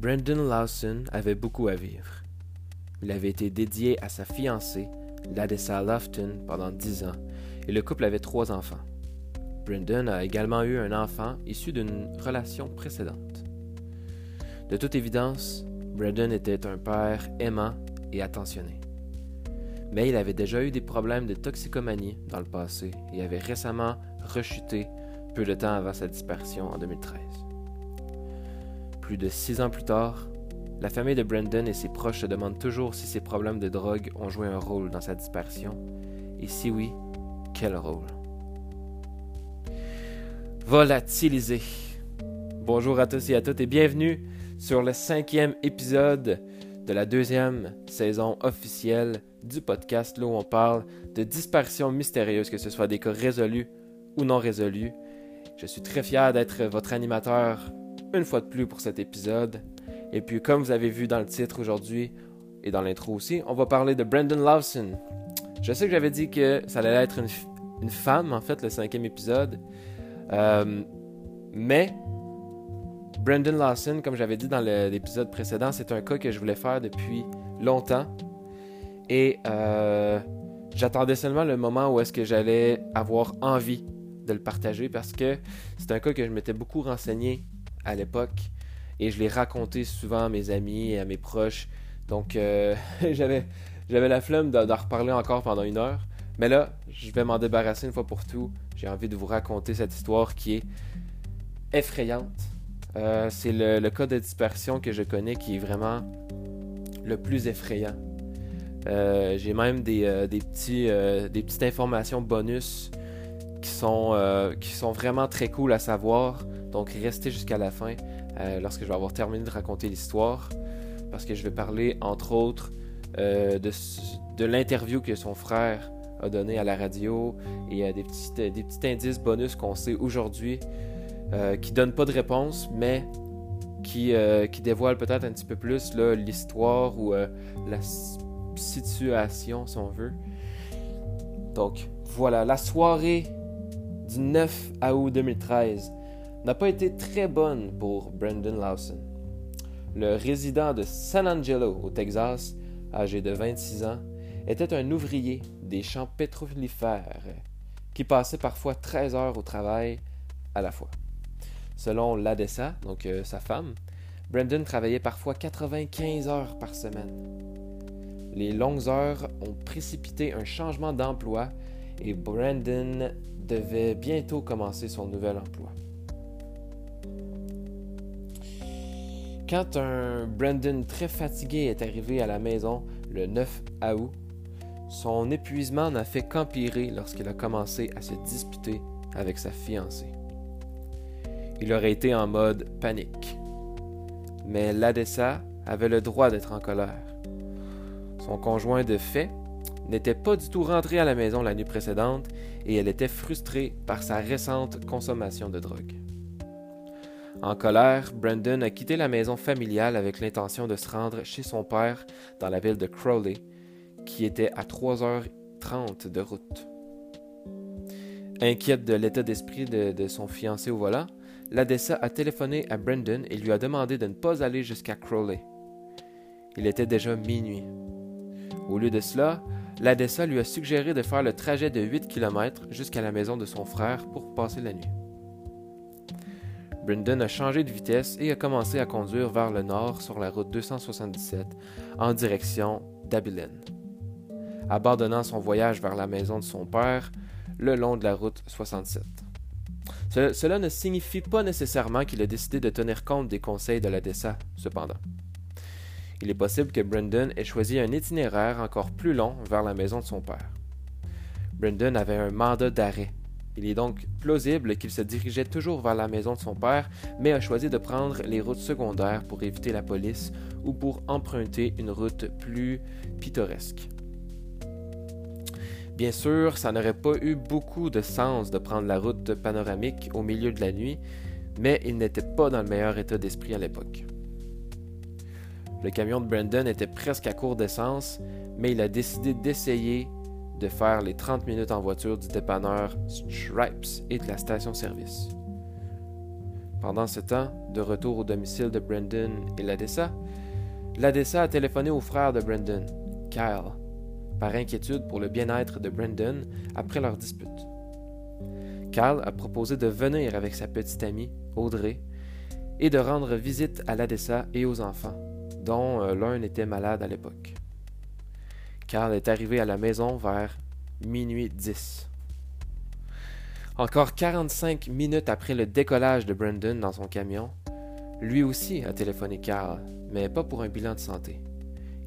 Brendan Lawson avait beaucoup à vivre. Il avait été dédié à sa fiancée, Ladessa Lofton, pendant dix ans, et le couple avait trois enfants. Brendan a également eu un enfant issu d'une relation précédente. De toute évidence, Brendan était un père aimant et attentionné. Mais il avait déjà eu des problèmes de toxicomanie dans le passé et avait récemment rechuté peu de temps avant sa disparition en 2013. Plus de six ans plus tard, la famille de Brendan et ses proches se demandent toujours si ses problèmes de drogue ont joué un rôle dans sa disparition, et si oui, quel rôle? Volatilisé. Bonjour à tous et à toutes et bienvenue sur le cinquième épisode de la deuxième saison officielle du podcast où on parle de disparitions mystérieuses, que ce soit des cas résolus ou non résolus. Je suis très fier d'être votre animateur une fois de plus pour cet épisode. Et puis, comme vous avez vu dans le titre aujourd'hui et dans l'intro aussi, on va parler de Brendan Lawson. Je sais que j'avais dit que ça allait être une, femme, en fait, le cinquième épisode. Euh, mais Brendan Lawson, comme j'avais dit dans l'épisode précédent, c'est un cas que je voulais faire depuis longtemps. Et euh, j'attendais seulement le moment où est-ce que j'allais avoir envie de le partager parce que c'est un cas que je m'étais beaucoup renseigné à l'époque et je l'ai raconté souvent à mes amis et à mes proches. Donc euh, j'avais, la flemme d'en reparler encore pendant une heure. Mais là, je vais m'en débarrasser une fois pour tout. J'ai envie de vous raconter cette histoire qui est effrayante. Euh, c'est le, cas de dispersion que je connais qui est vraiment le plus effrayant. Euh, j'ai même des, petits, des petites informations bonus qui sont, qui sont vraiment très cool à savoir. Donc restez jusqu'à la fin. Euh, lorsque je vais avoir terminé de raconter l'histoire, parce que je vais parler entre autres euh, de, l'interview que son frère a donné à la radio et euh, des, petits, des petits indices bonus qu'on sait aujourd'hui qui ne donnent pas de réponse, mais qui, qui dévoilent peut-être un petit peu plus l'histoire ou la situation, si on veut. Donc voilà, la soirée du 9 août 2013 n'a pas été très bonne pour Brendan Lawson. Le résident de San Angelo, au Texas, âgé de 26 ans, était un ouvrier des champs pétrolifères qui passait parfois 13 heures au travail à la fois. Selon l'ADESA, donc euh, sa femme, Brendan travaillait parfois 95 heures par semaine. Les longues heures ont précipité un changement d'emploi et Brendan devait bientôt commencer son nouvel emploi. Quand un Brandon très fatigué est arrivé à la maison le 9 août, son épuisement n'a fait qu'empirer lorsqu'il a commencé à se disputer avec sa fiancée. Il aurait été en mode panique. Mais l'Adessa avait le droit d'être en colère. Son conjoint de fait n'était pas du tout rentré à la maison la nuit précédente et elle était frustrée par sa récente consommation de drogue. En colère, Brandon a quitté la maison familiale avec l'intention de se rendre chez son père dans la ville de Crowley, qui était à 3h30 de route. Inquiète de l'état d'esprit de, son fiancé au volant, l'Adessa a téléphoné à Brandon et lui a demandé de ne pas aller jusqu'à Crowley. Il était déjà minuit. Au lieu de cela, l'Adessa lui a suggéré de faire le trajet de 8 km jusqu'à la maison de son frère pour passer la nuit. Brendan a changé de vitesse et a commencé à conduire vers le nord sur la route 277 en direction d'Abilene, abandonnant son voyage vers la maison de son père le long de la route 67. cela ne signifie pas nécessairement qu'il a décidé de tenir compte des conseils de la DESA, cependant. Il est possible que Brendan ait choisi un itinéraire encore plus long vers la maison de son père. Brendan avait un mandat d'arrêt il est donc plausible qu'il se dirigeait toujours vers la maison de son père, mais a choisi de prendre les routes secondaires pour éviter la police ou pour emprunter une route plus pittoresque. Bien sûr, ça n'aurait pas eu beaucoup de sens de prendre la route panoramique au milieu de la nuit, mais il n'était pas dans le meilleur état d'esprit à l'époque. Le camion de Brandon était presque à court d'essence, mais il a décidé d'essayer de faire les 30 minutes en voiture du dépanneur Stripes et de la station-service. Pendant ce temps, de retour au domicile de Brendan et Ladessa, Ladessa a téléphoné au frère de Brendan, Kyle, par inquiétude pour le bien-être de Brendan après leur dispute. Kyle a proposé de venir avec sa petite amie, Audrey, et de rendre visite à Ladessa et aux enfants, dont euh, l'un était malade à l'époque. Carl est arrivé à la maison vers minuit 10. Encore 45 minutes après le décollage de Brendan dans son camion, lui aussi a téléphoné Carl, mais pas pour un bilan de santé.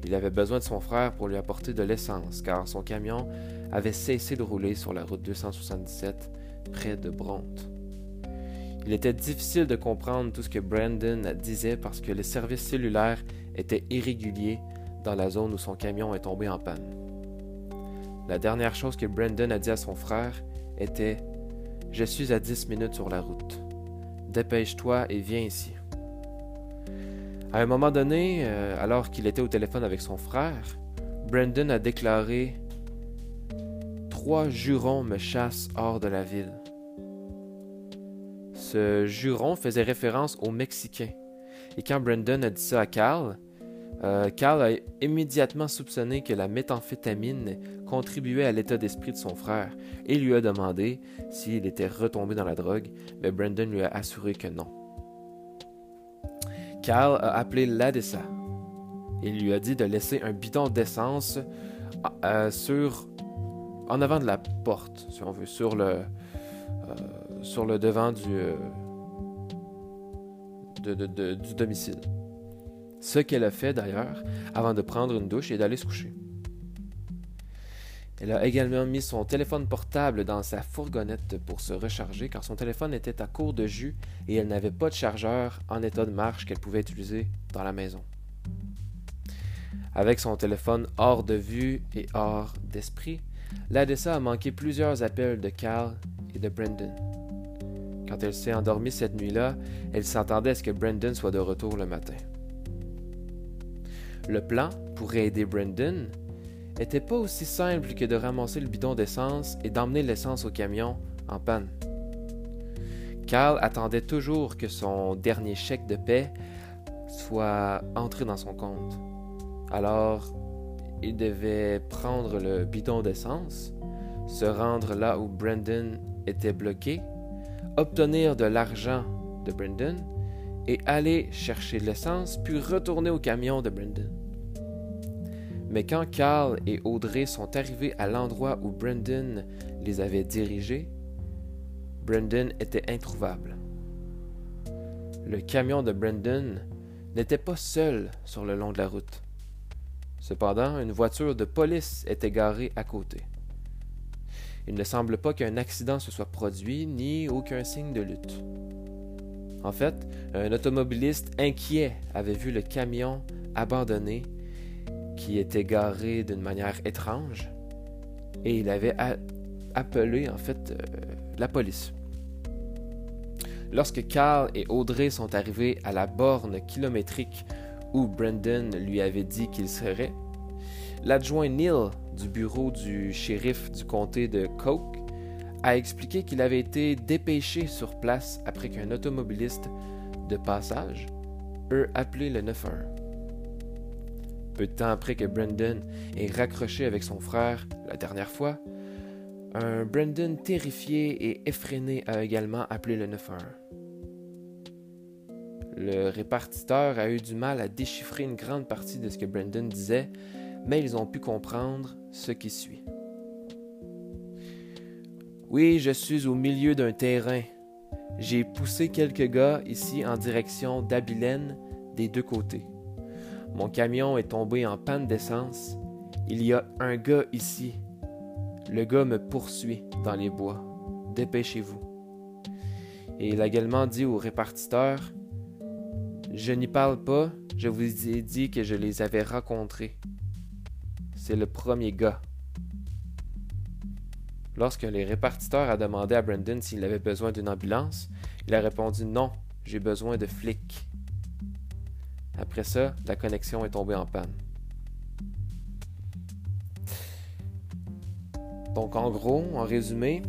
Il avait besoin de son frère pour lui apporter de l'essence, car son camion avait cessé de rouler sur la route 277 près de Bronte. Il était difficile de comprendre tout ce que Brandon disait parce que les services cellulaires étaient irréguliers dans la zone où son camion est tombé en panne. La dernière chose que Brandon a dit à son frère était Je suis à 10 minutes sur la route. Dépêche-toi et viens ici. À un moment donné, euh, alors qu'il était au téléphone avec son frère, Brandon a déclaré Trois jurons me chassent hors de la ville. Ce juron faisait référence aux Mexicains. Et quand Brandon a dit ça à Carl, euh, Carl a immédiatement soupçonné que la méthamphétamine contribuait à l'état d'esprit de son frère et lui a demandé s'il était retombé dans la drogue, mais Brandon lui a assuré que non. Carl a appelé l'ADESA et lui a dit de laisser un bidon d'essence euh, sur en avant de la porte, si on veut, sur le, euh, sur le devant du, du domicile. Ce qu'elle a fait d'ailleurs avant de prendre une douche et d'aller se coucher. Elle a également mis son téléphone portable dans sa fourgonnette pour se recharger car son téléphone était à court de jus et elle n'avait pas de chargeur en état de marche qu'elle pouvait utiliser dans la maison. Avec son téléphone hors de vue et hors d'esprit, l'ADSA a manqué plusieurs appels de Carl et de Brendan. Quand elle s'est endormie cette nuit-là, elle s'attendait à ce que Brendan soit de retour le matin. Le plan, pour aider Brendan, était pas aussi simple que de ramasser le bidon d'essence et d'emmener l'essence au camion en panne. Carl attendait toujours que son dernier chèque de paix soit entré dans son compte. Alors, il devait prendre le bidon d'essence, se rendre là où Brendan était bloqué, obtenir de l'argent de Brendan et aller chercher de l'essence, puis retourner au camion de Brendan. Mais quand Carl et Audrey sont arrivés à l'endroit où Brendan les avait dirigés, Brendan était introuvable. Le camion de Brendan n'était pas seul sur le long de la route. Cependant, une voiture de police était garée à côté. Il ne semble pas qu'un accident se soit produit, ni aucun signe de lutte. En fait, un automobiliste inquiet avait vu le camion abandonné qui était garé d'une manière étrange et il avait appelé en fait euh, la police. Lorsque Carl et Audrey sont arrivés à la borne kilométrique où Brendan lui avait dit qu'il serait, l'adjoint Neil du bureau du shérif du comté de Coke a expliqué qu'il avait été dépêché sur place après qu'un automobiliste de passage eut appelé le 911. Peu de temps après que Brendan ait raccroché avec son frère la dernière fois, un Brendan terrifié et effréné a également appelé le 911. Le répartiteur a eu du mal à déchiffrer une grande partie de ce que Brendan disait, mais ils ont pu comprendre ce qui suit. Oui, je suis au milieu d'un terrain. J'ai poussé quelques gars ici en direction d'Abilène des deux côtés. Mon camion est tombé en panne d'essence. Il y a un gars ici. Le gars me poursuit dans les bois. Dépêchez-vous. Et il a également dit au répartiteur Je n'y parle pas, je vous ai dit que je les avais rencontrés. C'est le premier gars. Lorsque le répartiteur a demandé à Brandon s'il avait besoin d'une ambulance, il a répondu non, j'ai besoin de flics. Après ça, la connexion est tombée en panne. Donc en gros, en résumé,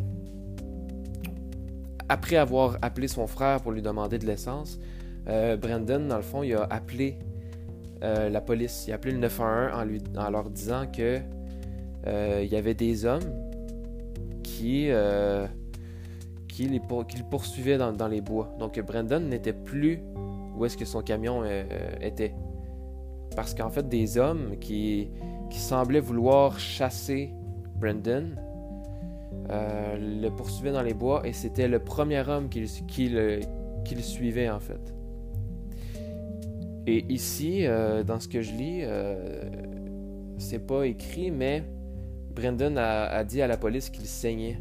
après avoir appelé son frère pour lui demander de l'essence, euh, Brandon, dans le fond, il a appelé euh, la police. Il a appelé le 911 en, lui, en leur disant que euh, il y avait des hommes qui, qui, les, qui le poursuivaient dans, dans, les bois. Donc Brandon n'était plus où est-ce que son camion était. Parce qu'en fait, des hommes qui, qui semblaient vouloir chasser Brandon le poursuivaient dans les bois et c'était le premier homme qui, qui, le, qui le suivait en fait. Et ici, euh, dans ce que je lis, euh, c'est pas écrit, mais Brendan a, dit à la police qu'il saignait.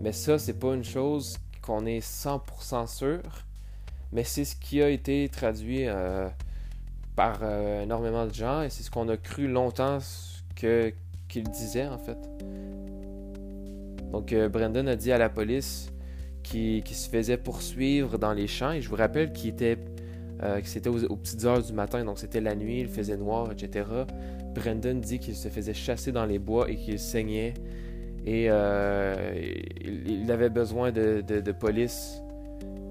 Mais ça, c'est pas une chose qu'on est 100% sûr, mais c'est ce qui a été traduit euh, par énormément de gens et c'est ce qu'on a cru longtemps que, qu'il disait en fait. Donc Brendan a dit à la police qui, se faisait poursuivre dans les champs. Et je vous rappelle qu'il était, euh, que c'était aux, petites heures du matin, donc c'était la nuit, il faisait noir, etc. Brendan dit qu'il se faisait chasser dans les bois et qu'il saignait. Et euh, il, avait besoin de, police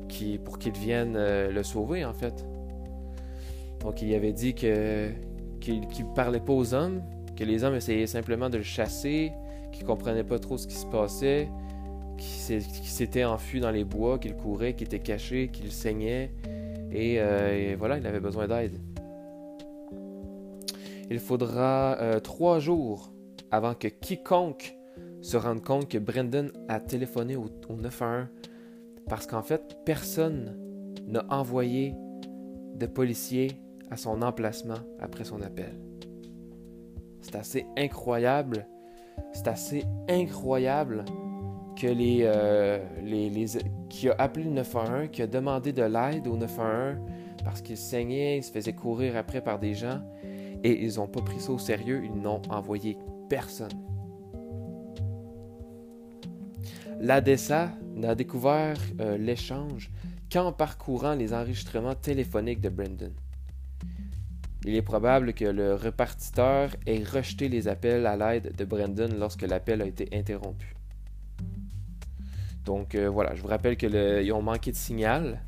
qui, pour qu'il vienne euh, le sauver, en fait. Donc il avait dit que qu'il ne parlait pas aux hommes, que les hommes essayaient simplement de le chasser, qu'il comprenait pas trop ce qui se passait, qui s'était enfui dans les bois, qu'il courait, qu'il était caché, qu'il saignait. Euh, et, voilà, il avait besoin d'aide. Il faudra euh, trois jours avant que quiconque se rende compte que Brendan a téléphoné au, au 911 parce qu'en fait, personne n'a envoyé de policiers à son emplacement après son appel. C'est assez incroyable. C'est assez incroyable que euh, les, les, qui a appelé le 911, qui a demandé de l'aide au 911 parce qu'il saignait, il se faisait courir après par des gens et ils n'ont pas pris ça au sérieux, ils n'ont envoyé personne. L'ADESA n'a découvert euh, l'échange qu'en parcourant les enregistrements téléphoniques de Brendan. Il est probable que le repartiteur ait rejeté les appels à l'aide de Brendan lorsque l'appel a été interrompu. Donc euh, voilà, je vous rappelle qu'ils ont manqué de signal.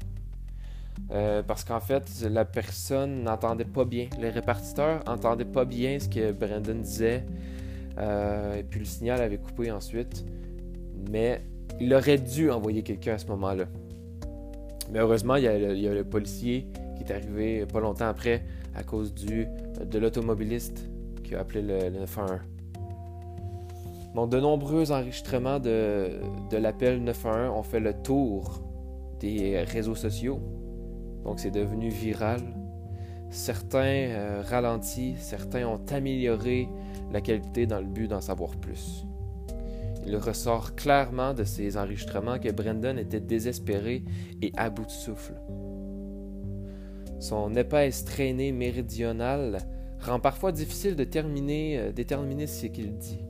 Euh, parce qu'en fait, la personne n'entendait pas bien. Le répartiteur n'entendait pas bien ce que Brandon disait. Euh, et puis le signal avait coupé ensuite. Mais il aurait dû envoyer quelqu'un à ce moment-là. Mais heureusement, il y, a le, policier qui est arrivé pas longtemps après à cause du, de l'automobiliste qui a appelé le, le 911. Donc, de nombreux enregistrements de, de l'appel 911 ont fait le tour des réseaux sociaux. Donc, c'est devenu viral. Certains euh, ralentis, certains ont amélioré la qualité dans le but d'en savoir plus. Il ressort clairement de ces enregistrements que Brendan était désespéré et à bout de souffle. Son épaisse traînée méridionale rend parfois difficile de terminer, euh, déterminer ce qu'il dit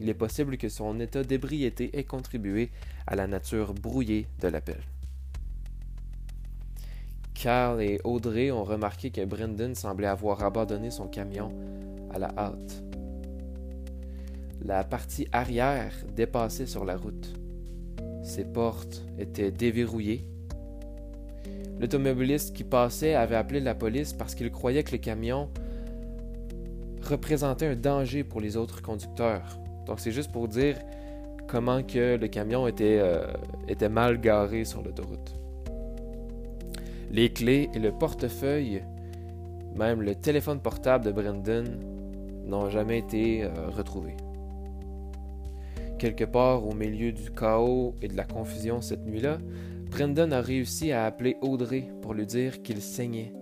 il est possible que son état d'ébriété ait contribué à la nature brouillée de l'appel. Carl et Audrey ont remarqué que Brendan semblait avoir abandonné son camion à la hâte. La partie arrière dépassait sur la route. Ses portes étaient déverrouillées. L'automobiliste qui passait avait appelé la police parce qu'il croyait que le camion représentait un danger pour les autres conducteurs. Donc c'est juste pour dire comment que le camion était, euh, était mal garé sur l'autoroute. Les clés et le portefeuille, même le téléphone portable de Brendan, n'ont jamais été euh, retrouvés. Quelque part au milieu du chaos et de la confusion cette nuit-là, Brendan a réussi à appeler Audrey pour lui dire qu'il saignait.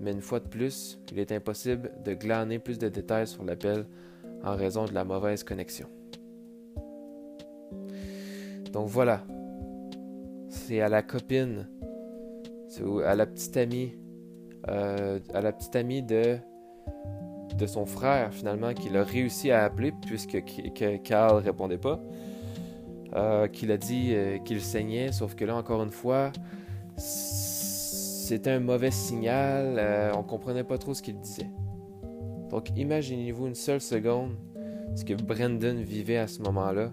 Mais une fois de plus, il est impossible de glaner plus de détails sur l'appel en raison de la mauvaise connexion. Donc voilà, c'est à la copine, à la petite amie, euh, à la petite amie de, de son frère finalement qu'il a réussi à appeler puisque que Carl répondait pas. Euh, qu'il a dit euh, qu'il saignait, sauf que là encore une fois, c'était un mauvais signal, on comprenait pas trop ce qu'il disait. Donc imaginez-vous une seule seconde ce que Brendan vivait à ce moment-là.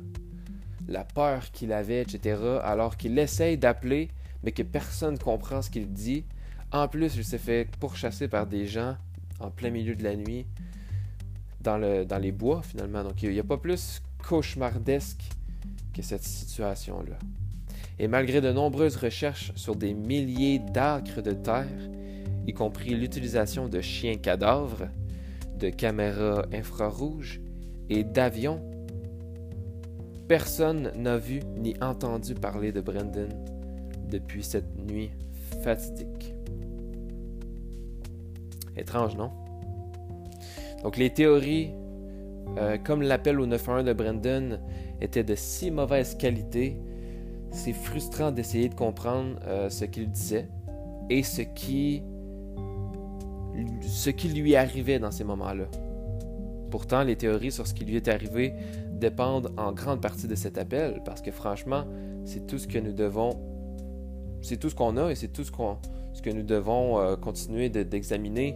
la peur qu'il avait, etc., alors qu'il essaye d'appeler, mais que personne ne comprend ce qu'il dit. En plus, il s'est fait pourchasser par des gens en plein milieu de la nuit dans, le, dans les bois, finalement. Donc, il n'y a pas plus cauchemardesque que cette situation-là. Et malgré de nombreuses recherches sur des milliers d'acres de terre, y compris l'utilisation de chiens cadavres, de caméras infrarouges et d'avions, personne n'a vu ni entendu parler de Brendan depuis cette nuit fatidique. Étrange, non? Donc les théories, euh, comme l'appel au 911 de Brendan, étaient de si mauvaise qualité, c'est frustrant d'essayer de comprendre euh, ce qu'il disait et ce qui, ce qui lui arrivait dans ces moments-là. Pourtant, les théories sur ce qui lui est arrivé dépendent en grande partie de cet appel, parce que franchement, c'est tout ce que nous devons, c'est tout ce qu'on a et c'est tout ce, que nous devons euh, continuer d'examiner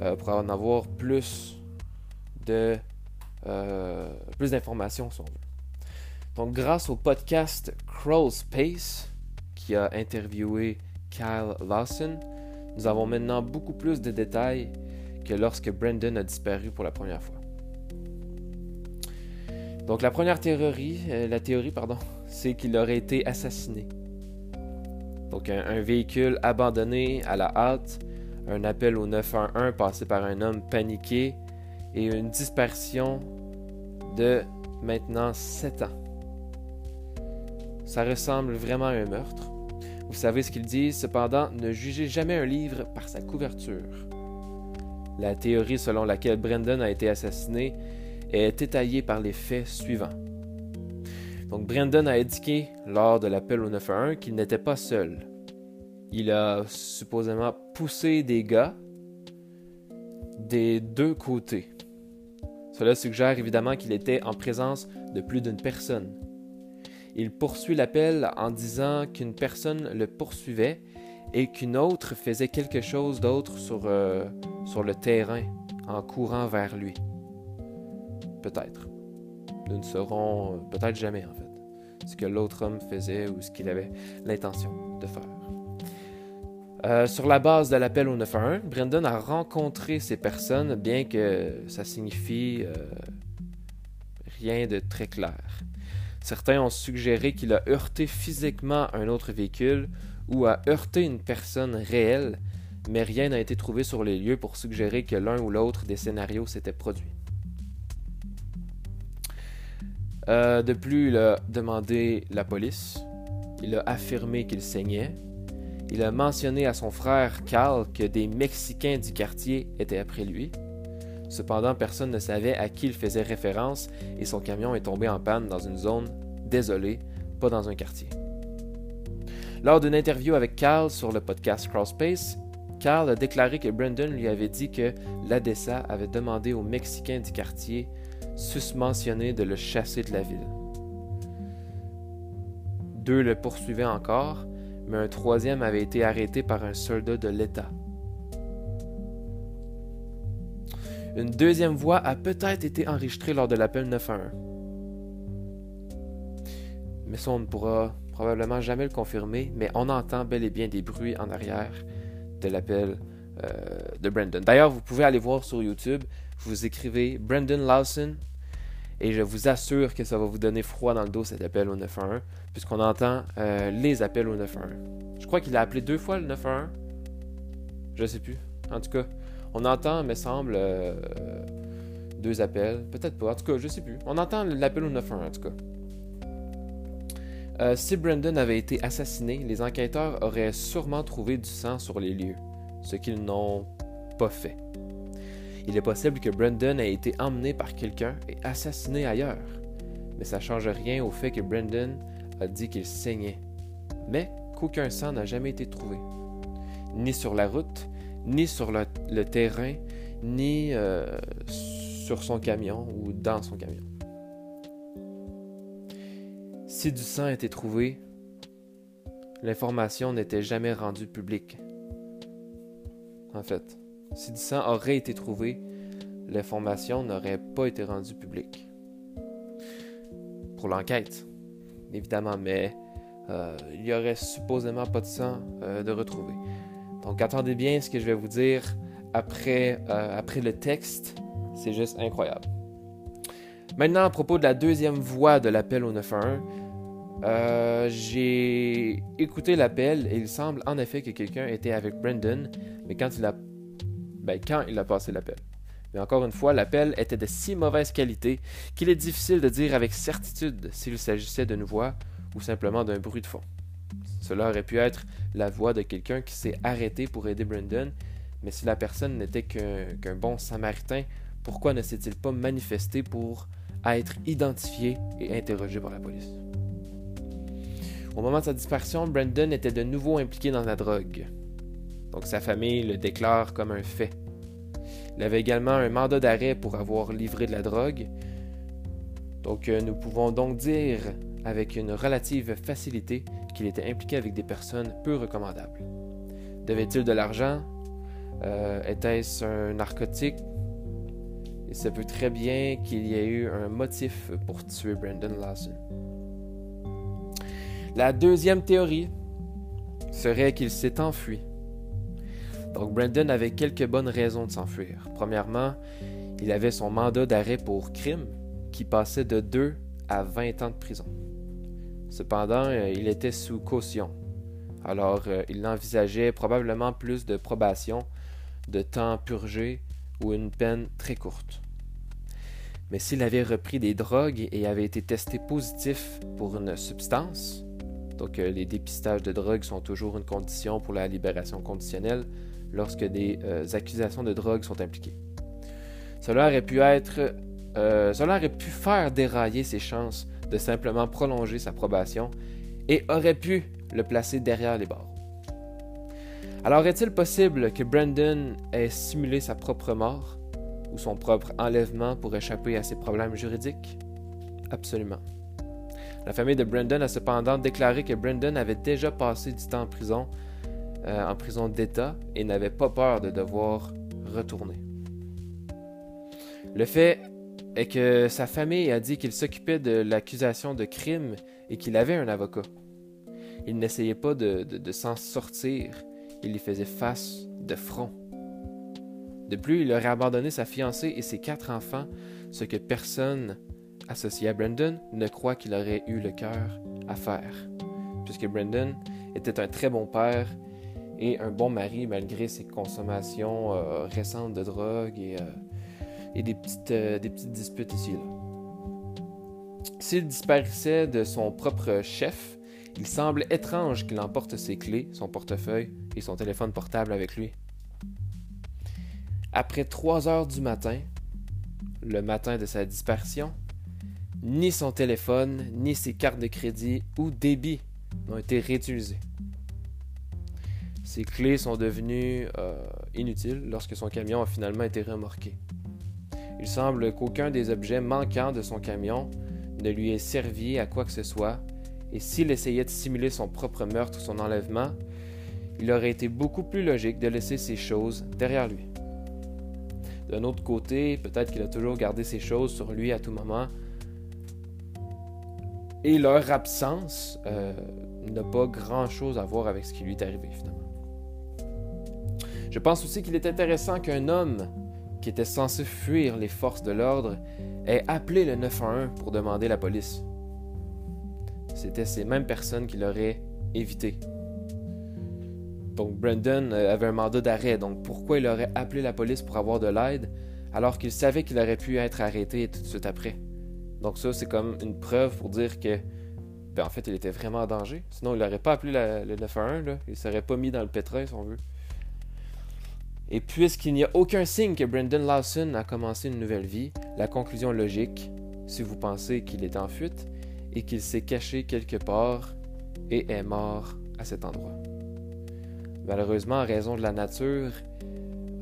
euh, pour en avoir plus de euh, plus d'informations si on. Donc, grâce au podcast Crawl Space, qui a interviewé Kyle Lawson, nous avons maintenant beaucoup plus de détails que lorsque Brandon a disparu pour la première fois. Donc la première théorie, la théorie pardon, c'est qu'il aurait été assassiné. Donc un, véhicule abandonné à la hâte, un appel au 911 passé par un homme paniqué et une disparition de maintenant 7 ans. Ça ressemble vraiment à un meurtre. Vous savez ce qu'ils disent, cependant, ne jugez jamais un livre par sa couverture. La théorie selon laquelle Brendan a été assassiné est étayée par les faits suivants. Donc Brendan a indiqué lors de l'appel au 911 qu'il n'était pas seul. Il a supposément poussé des gars des deux côtés. Cela suggère évidemment qu'il était en présence de plus d'une personne. Il poursuit l'appel en disant qu'une personne le poursuivait et qu'une autre faisait quelque chose d'autre sur, euh, sur le terrain en courant vers lui. Peut-être. Nous ne saurons euh, peut-être jamais, en fait, ce que l'autre homme faisait ou ce qu'il avait l'intention de faire. Euh, sur la base de l'appel au 911, Brendan a rencontré ces personnes, bien que ça signifie euh, rien de très clair. Certains ont suggéré qu'il a heurté physiquement un autre véhicule ou a heurté une personne réelle, mais rien n'a été trouvé sur les lieux pour suggérer que l'un ou l'autre des scénarios s'était produit. Euh, de plus, il a demandé la police. Il a affirmé qu'il saignait. Il a mentionné à son frère Carl que des Mexicains du quartier étaient après lui. Cependant, personne ne savait à qui il faisait référence et son camion est tombé en panne dans une zone désolée, pas dans un quartier. Lors d'une interview avec Carl sur le podcast Crossspace, Carl a déclaré que Brendan lui avait dit que l'ADESA avait demandé aux Mexicains du quartier susmentionné de le chasser de la ville. Deux le poursuivaient encore, mais un troisième avait été arrêté par un soldat de l'État. Une deuxième voix a peut-être été enregistrée lors de l'appel 911. Mais ça, on ne pourra probablement jamais le confirmer, mais on entend bel et bien des bruits en arrière de l'appel euh, de Brandon. D'ailleurs, vous pouvez aller voir sur YouTube, vous écrivez Brandon Lawson et je vous assure que ça va vous donner froid dans le dos cet appel au 911, puisqu'on entend euh, les appels au 911. Je crois qu'il a appelé deux fois le 911. Je sais plus. En tout cas, on entend, me semble, euh, deux appels. Peut-être pas. En tout cas, je sais plus. On entend l'appel au 911, en tout cas. Euh, si Brandon avait été assassiné, les enquêteurs auraient sûrement trouvé du sang sur les lieux, ce qu'ils n'ont pas fait. Il est possible que Brandon ait été emmené par quelqu'un et assassiné ailleurs, mais ça ne change rien au fait que Brandon a dit qu'il saignait, mais qu'aucun sang n'a jamais été trouvé, ni sur la route, ni sur le, terrain, ni euh, sur son camion ou dans son camion. Si du sang était trouvé, l'information n'était jamais rendue publique. En fait, si du sang aurait été trouvé, l'information n'aurait pas été rendue publique. Pour l'enquête. évidemment, mais euh, il y aurait supposément pas de sang euh, de retrouver. Donc attendez bien ce que je vais vous dire après, euh, après le texte. C'est juste incroyable. Maintenant, à propos de la deuxième voix de l'appel au 911, j'ai écouté l'appel et il semble en effet que quelqu'un était avec Brendan, mais quand il a, ben, quand il a passé l'appel. Mais encore une fois, l'appel était de si mauvaise qualité qu'il est difficile de dire avec certitude s'il s'agissait d'une voix ou simplement d'un bruit de fond. Cela aurait pu être la voix de quelqu'un qui s'est arrêté pour aider Brendan, mais si la personne n'était qu'un bon samaritain, pourquoi ne s'est-il pas manifesté pour être identifié et interrogé par la police? Au moment de sa disparition, Brendan était de nouveau impliqué dans la drogue. Donc sa famille le déclare comme un fait. Il avait également un mandat d'arrêt pour avoir livré de la drogue. Donc euh, nous pouvons donc dire avec une relative facilité qu'il était impliqué avec des personnes peu recommandables. Devait-il de l'argent? Euh, Était-ce un narcotique? Il se peut très bien qu'il y ait eu un motif pour tuer Brandon Lawson. La deuxième théorie serait qu'il s'est enfui. Donc Brandon avait quelques bonnes raisons de s'enfuir. Premièrement, il avait son mandat d'arrêt pour crime qui passait de 2 à 20 ans de prison. Cependant, euh, il était sous caution. Alors, euh, il envisageait probablement plus de probation, de temps purgé ou une peine très courte. Mais s'il avait repris des drogues et avait été testé positif pour une substance, donc euh, les dépistages de drogue sont toujours une condition pour la libération conditionnelle lorsque des accusations de drogue sont impliquées. Cela aurait pu être, cela aurait pu faire dérailler ses chances de simplement prolonger sa probation et aurait pu le placer derrière les barres. Alors est-il possible que Brandon ait simulé sa propre mort ou son propre enlèvement pour échapper à ses problèmes juridiques? Absolument. La famille de Brandon a cependant déclaré que Brandon avait déjà passé du temps en prison, euh, en prison d'État, et n'avait pas peur de devoir retourner. Le fait est que sa famille a dit qu'il s'occupait de l'accusation de crime et qu'il avait un avocat. Il n'essayait pas de, s'en sortir, il y faisait face de front. De plus, il aurait abandonné sa fiancée et ses quatre enfants, ce que personne associé à Brandon ne croit qu'il aurait eu le cœur à faire, puisque Brandon était un très bon père et un bon mari malgré ses consommations euh, récentes de drogue et euh, et des petites, euh, des petites disputes ici. S'il disparaissait de son propre chef, il semble étrange qu'il emporte ses clés, son portefeuille et son téléphone portable avec lui. Après 3 heures du matin, le matin de sa disparition, ni son téléphone, ni ses cartes de crédit ou débit n'ont été réutilisés. Ses clés sont devenues euh, inutiles lorsque son camion a finalement été remorqué. Il semble qu'aucun des objets manquants de son camion ne lui ait servi à quoi que ce soit, et s'il essayait de simuler son propre meurtre ou son enlèvement, il aurait été beaucoup plus logique de laisser ces choses derrière lui. D'un autre côté, peut-être qu'il a toujours gardé ces choses sur lui à tout moment, et leur absence euh, n'a pas grand-chose à voir avec ce qui lui est arrivé finalement. Je pense aussi qu'il est intéressant qu'un homme qui était censé fuir les forces de l'ordre, ait appelé le 911 pour demander la police. C'était ces mêmes personnes qui l'auraient évité. Donc Brandon euh, avait un mandat d'arrêt, donc pourquoi il aurait appelé la police pour avoir de l'aide alors qu'il savait qu'il aurait pu être arrêté tout de suite après? Donc ça, c'est comme une preuve pour dire que, ben, en fait, il était vraiment en danger. Sinon, il n'aurait pas appelé le 911, là. il ne serait pas mis dans le pétrin, si on veut. Et puisqu'il n'y a aucun signe que Brendan Lawson a commencé une nouvelle vie, la conclusion logique, si vous pensez qu'il est en fuite, est qu'il s'est caché quelque part et est mort à cet endroit. Malheureusement, en raison de la nature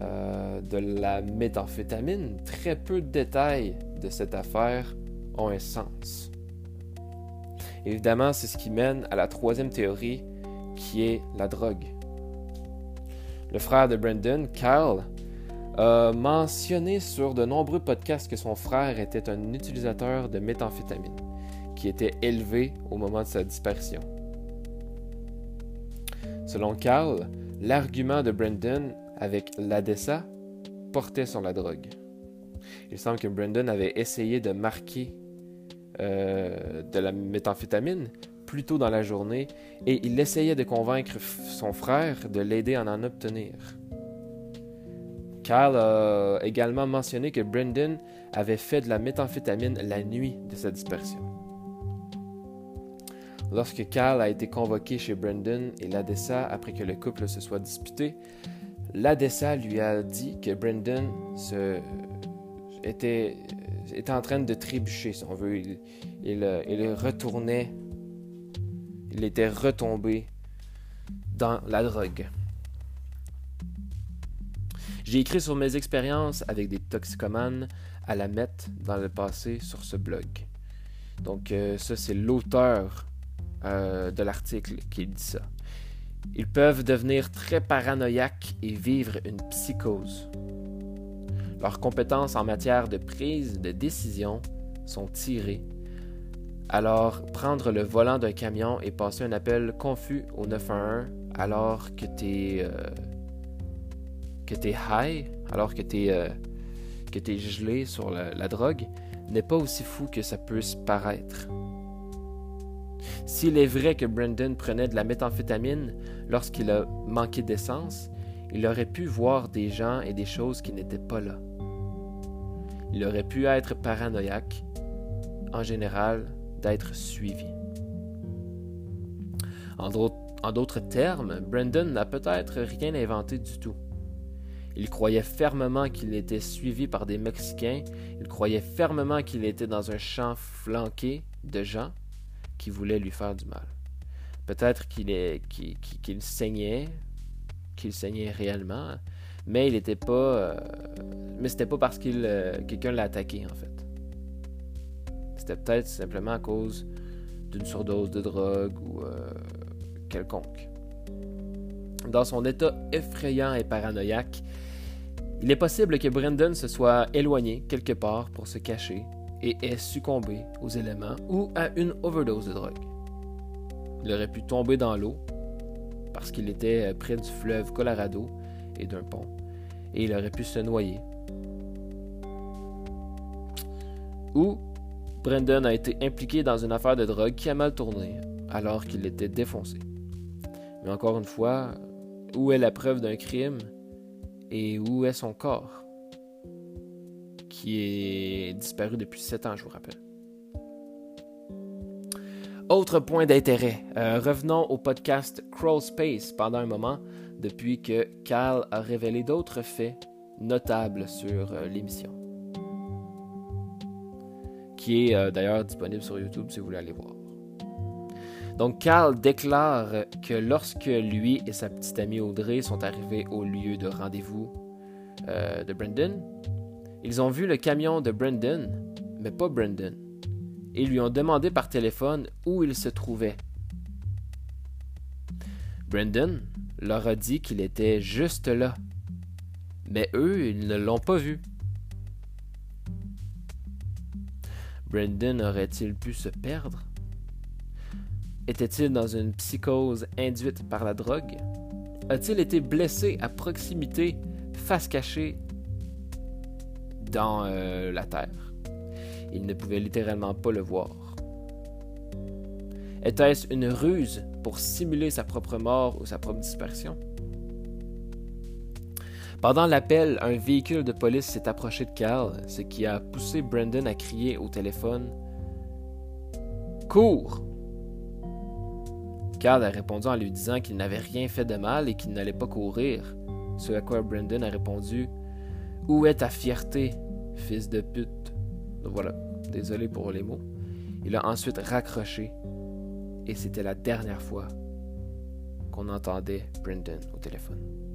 euh, de la méthamphétamine, très peu de détails de cette affaire ont un sens. Évidemment, c'est ce qui mène à la troisième théorie, qui est la drogue. Le frère de Brendan, Kyle, a mentionné sur de nombreux podcasts que son frère était un utilisateur de méthamphétamine, qui était élevé au moment de sa disparition. Selon Carl, l'argument de Brendan avec l'ADESA portait sur la drogue. Il semble que Brendan avait essayé de marquer euh, de la méthamphétamine plus tôt dans la journée et il essayait de convaincre son frère de l'aider à en obtenir. Carl a également mentionné que Brendan avait fait de la méthamphétamine la nuit de sa dispersion. Lorsque Carl a été convoqué chez Brendan et l'ADESA après que le couple se soit disputé, l'ADESA lui a dit que Brendan se... était... était en train de trébucher, si on veut. Il, il, il retournait, il était retombé dans la drogue. J'ai écrit sur mes expériences avec des toxicomanes à la mettre dans le passé sur ce blog. Donc euh, ça, c'est l'auteur euh, de l'article qui dit ça. Ils peuvent devenir très paranoïaques et vivre une psychose. Leurs compétences en matière de prise de décision sont tirées. Alors, prendre le volant d'un camion et passer un appel confus au 911 alors euh, que tu es high, alors que tu es, euh, que es gelé sur la, drogue, n'est pas aussi fou que ça peut se paraître. S'il est vrai que Brendan prenait de la méthamphétamine lorsqu'il a manqué d'essence, il aurait pu voir des gens et des choses qui n'étaient pas là. Il aurait pu être paranoïaque, en général, d'être suivi. En d'autres termes, Brendan n'a peut-être rien inventé du tout. Il croyait fermement qu'il était suivi par des Mexicains. Il croyait fermement qu'il était dans un champ flanqué de gens qui voulaient lui faire du mal. Peut-être qu'il saignait, qu'il saignait réellement, mais il n'était pas. Euh, mais c'était pas parce qu'il euh, quelqu'un l'a attaqué en fait. C'était peut-être simplement à cause d'une surdose de drogue ou euh, quelconque. Dans son état effrayant et paranoïaque, il est possible que Brendan se soit éloigné quelque part pour se cacher et ait succombé aux éléments ou à une overdose de drogue. Il aurait pu tomber dans l'eau parce qu'il était près du fleuve Colorado et d'un pont, et il aurait pu se noyer. Ou Brendan a été impliqué dans une affaire de drogue qui a mal tourné alors qu'il était défoncé. Mais encore une fois, où est la preuve d'un crime et où est son corps Qui est disparu depuis 7 ans, je vous rappelle. Autre point d'intérêt, euh, revenons au podcast Crawl Space pendant un moment, depuis que Cal a révélé d'autres faits notables sur euh, l'émission. Qui est euh, d'ailleurs disponible sur YouTube si vous voulez aller voir. Donc Carl déclare que lorsque lui et sa petite amie Audrey sont arrivés au lieu de rendez-vous euh, de Brendan, ils ont vu le camion de Brendan, mais pas Brendan, et lui ont demandé par téléphone où il se trouvait. Brendan leur a dit qu'il était juste là, mais eux, ils ne l'ont pas vu. Brendan aurait-il pu se perdre? Était-il dans une psychose induite par la drogue? A-t-il été blessé à proximité, face cachée, dans euh, la terre? Il ne pouvait littéralement pas le voir. Était-ce une ruse pour simuler sa propre mort ou sa propre dispersion? Pendant l'appel, un véhicule de police s'est approché de Carl, ce qui a poussé Brandon à crier au téléphone Cours Carl a répondu en lui disant qu'il n'avait rien fait de mal et qu'il n'allait pas courir. Ce à quoi Brandon a répondu Où est ta fierté, fils de pute Voilà, désolé pour les mots. Il a ensuite raccroché et c'était la dernière fois qu'on entendait Brandon au téléphone.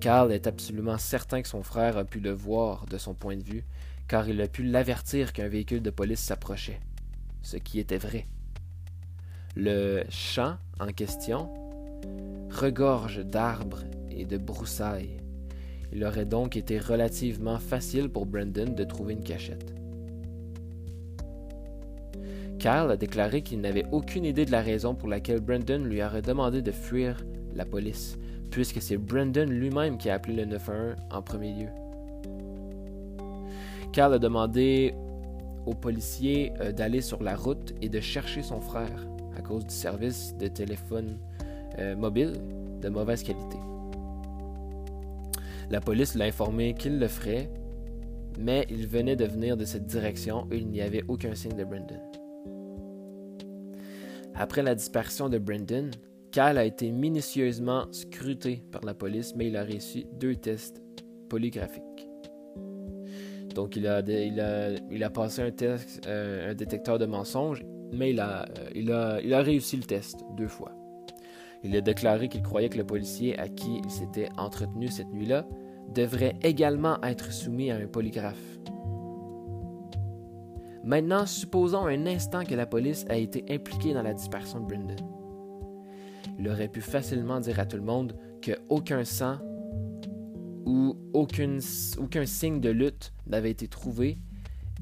Carl est absolument certain que son frère a pu le voir de son point de vue, car il a pu l'avertir qu'un véhicule de police s'approchait, ce qui était vrai. Le champ en question regorge d'arbres et de broussailles. Il aurait donc été relativement facile pour Brandon de trouver une cachette. Carl a déclaré qu'il n'avait aucune idée de la raison pour laquelle Brandon lui aurait demandé de fuir la police, puisque c'est Brandon lui-même qui a appelé le 911 en premier lieu. Carl a demandé aux policiers euh, d'aller sur la route et de chercher son frère à cause du service de téléphone euh, mobile de mauvaise qualité. La police l'a informé qu'il le ferait, mais il venait de venir de cette direction et il n'y avait aucun signe de Brendan. Après la disparition de Brendan, A été minutieusement scruté par la police, mais il a reçu deux tests polygraphiques. Donc, il a, passé un test, euh, un détecteur de mensonges, mais il a, euh, il, a, il a réussi le test deux fois. Il a déclaré qu'il croyait que le policier à qui il s'était entretenu cette nuit-là devrait également être soumis à un polygraphe. Maintenant, supposons un instant que la police a été impliquée dans la dispersion de Brendan. Il aurait pu facilement dire à tout le monde qu'aucun sang où aucun signe de lutte n'avait été trouvé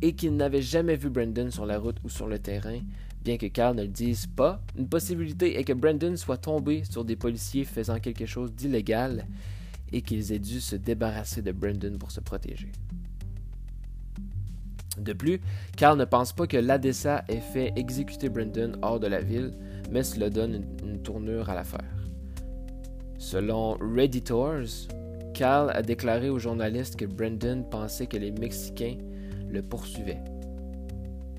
et qu'il n'avait jamais vu Brandon sur la route ou sur le terrain, bien que Carl ne le dise pas. Une possibilité est que Brandon soit tombé sur des policiers faisant quelque chose d'illégal et qu'ils aient dû se débarrasser de Brandon pour se protéger. De plus, Carl ne pense pas que l'ADESA ait fait exécuter Brandon hors de la ville, mais cela donne une, tournure à l'affaire. Selon Redditors, Cal a déclaré aux journalistes que Brendan pensait que les Mexicains le poursuivaient.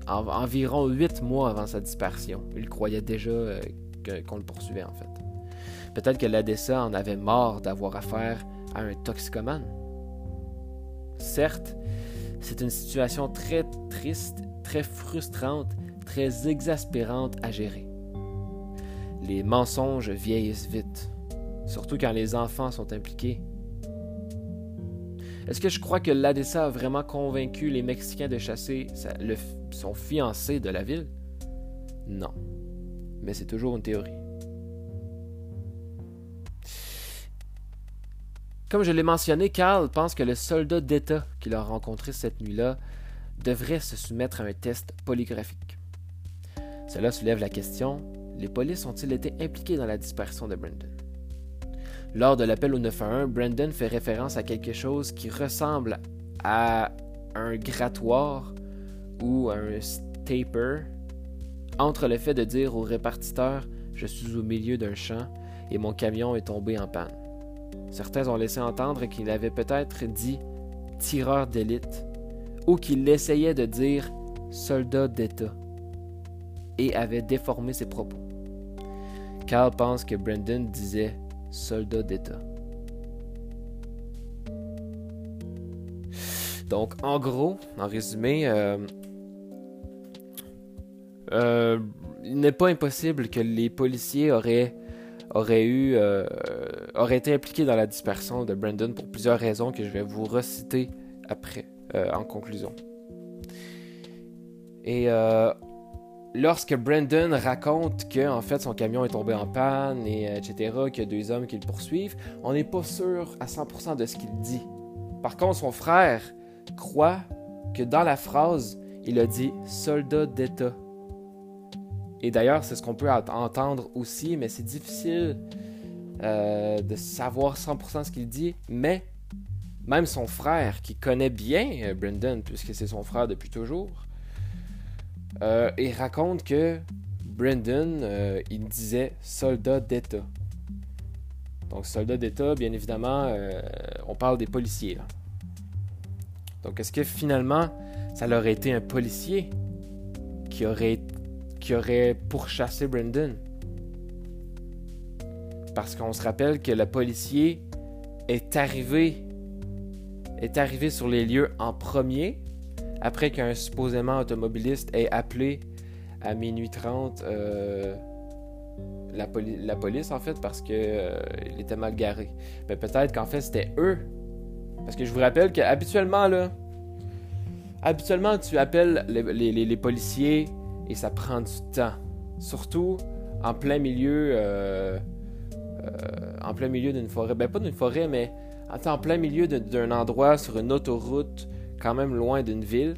environ huit mois avant sa disparition, il croyait déjà euh, qu'on le poursuivait en fait. Peut-être que l'ADSA en avait marre d'avoir affaire à un toxicomane. Certes, c'est une situation très triste, très frustrante, très exaspérante à gérer. Les mensonges vieillissent vite, surtout quand les enfants sont impliqués est-ce que je crois que l'ADSA a vraiment convaincu les Mexicains de chasser son fiancé de la ville? Non. Mais c'est toujours une théorie. Comme je l'ai mentionné, Carl pense que le soldat d'État qu'il a rencontré cette nuit-là devrait se soumettre à un test polygraphique. Cela soulève la question, les polices ont-ils été impliqués dans la disparition de Brendan? Lors de l'appel au 911, Brandon fait référence à quelque chose qui ressemble à un grattoir ou un staper entre le fait de dire au répartiteur Je suis au milieu d'un champ et mon camion est tombé en panne. Certains ont laissé entendre qu'il avait peut-être dit tireur d'élite ou qu'il essayait de dire soldat d'État et avait déformé ses propos. Carl pense que Brandon disait soldat d'État. Donc, en gros, en résumé, euh, euh, il n'est pas impossible que les policiers auraient, auraient, eu, euh, auraient été impliqués dans la dispersion de Brandon pour plusieurs raisons que je vais vous reciter après, en conclusion. Et lorsque Brandon raconte que en fait son camion est tombé en panne et euh, etc qu'il y a deux hommes qui le poursuivent, on n'est pas sûr à 100% de ce qu'il dit. Par contre, son frère croit que dans la phrase, il a dit soldat d'État. Et d'ailleurs, c'est ce qu'on peut entendre aussi, mais c'est difficile euh, de savoir 100% ce qu'il dit. Mais même son frère, qui connaît bien euh, Brandon, puisque c'est son frère depuis toujours, euh, il raconte que Brendan, euh, il disait soldat d'État. Donc, soldat d'État, bien évidemment, euh, on parle des policiers. Donc, est-ce que finalement, ça aurait été un policier qui aurait, qui aurait pourchassé Brendan? Parce qu'on se rappelle que le policier est arrivé, est arrivé sur les lieux en premier après qu'un supposément automobiliste ait appelé à minuit 30 euh, la, police, en fait, parce qu'il euh, était mal garé. Mais peut-être qu'en fait, c'était eux. Parce que je vous rappelle qu'habituellement, là, habituellement, tu appelles les, policiers et ça prend du temps. Surtout en plein milieu, euh, en plein milieu d'une forêt. Ben, pas d'une forêt, mais en plein milieu d'un endroit sur une autoroute quand même loin d'une ville.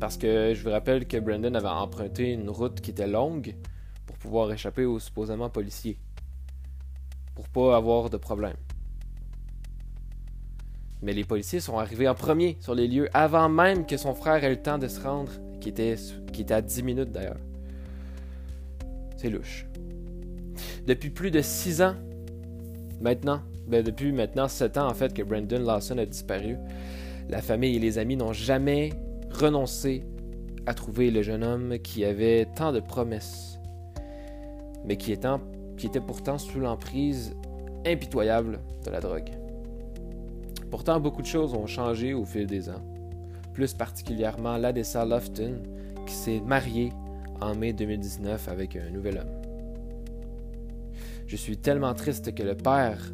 Parce que je vous rappelle que Brandon avait emprunté une route qui était longue pour pouvoir échapper aux supposément policiers. Pour pas avoir de problème. Mais les policiers sont arrivés en premier sur les lieux avant même que son frère ait le temps de se rendre, qui était, qui était à 10 minutes d'ailleurs. C'est louche. Depuis plus de 6 ans, maintenant, ben depuis maintenant 7 ans en fait que Brandon Lawson a disparu, la famille et les amis n'ont jamais renoncé à trouver le jeune homme qui avait tant de promesses, mais qui, était pourtant sous l'emprise impitoyable de la drogue. Pourtant, beaucoup de choses ont changé au fil des ans, plus particulièrement l'Adessa Lofton, qui s'est mariée en mai 2019 avec un nouvel homme. Je suis tellement triste que le père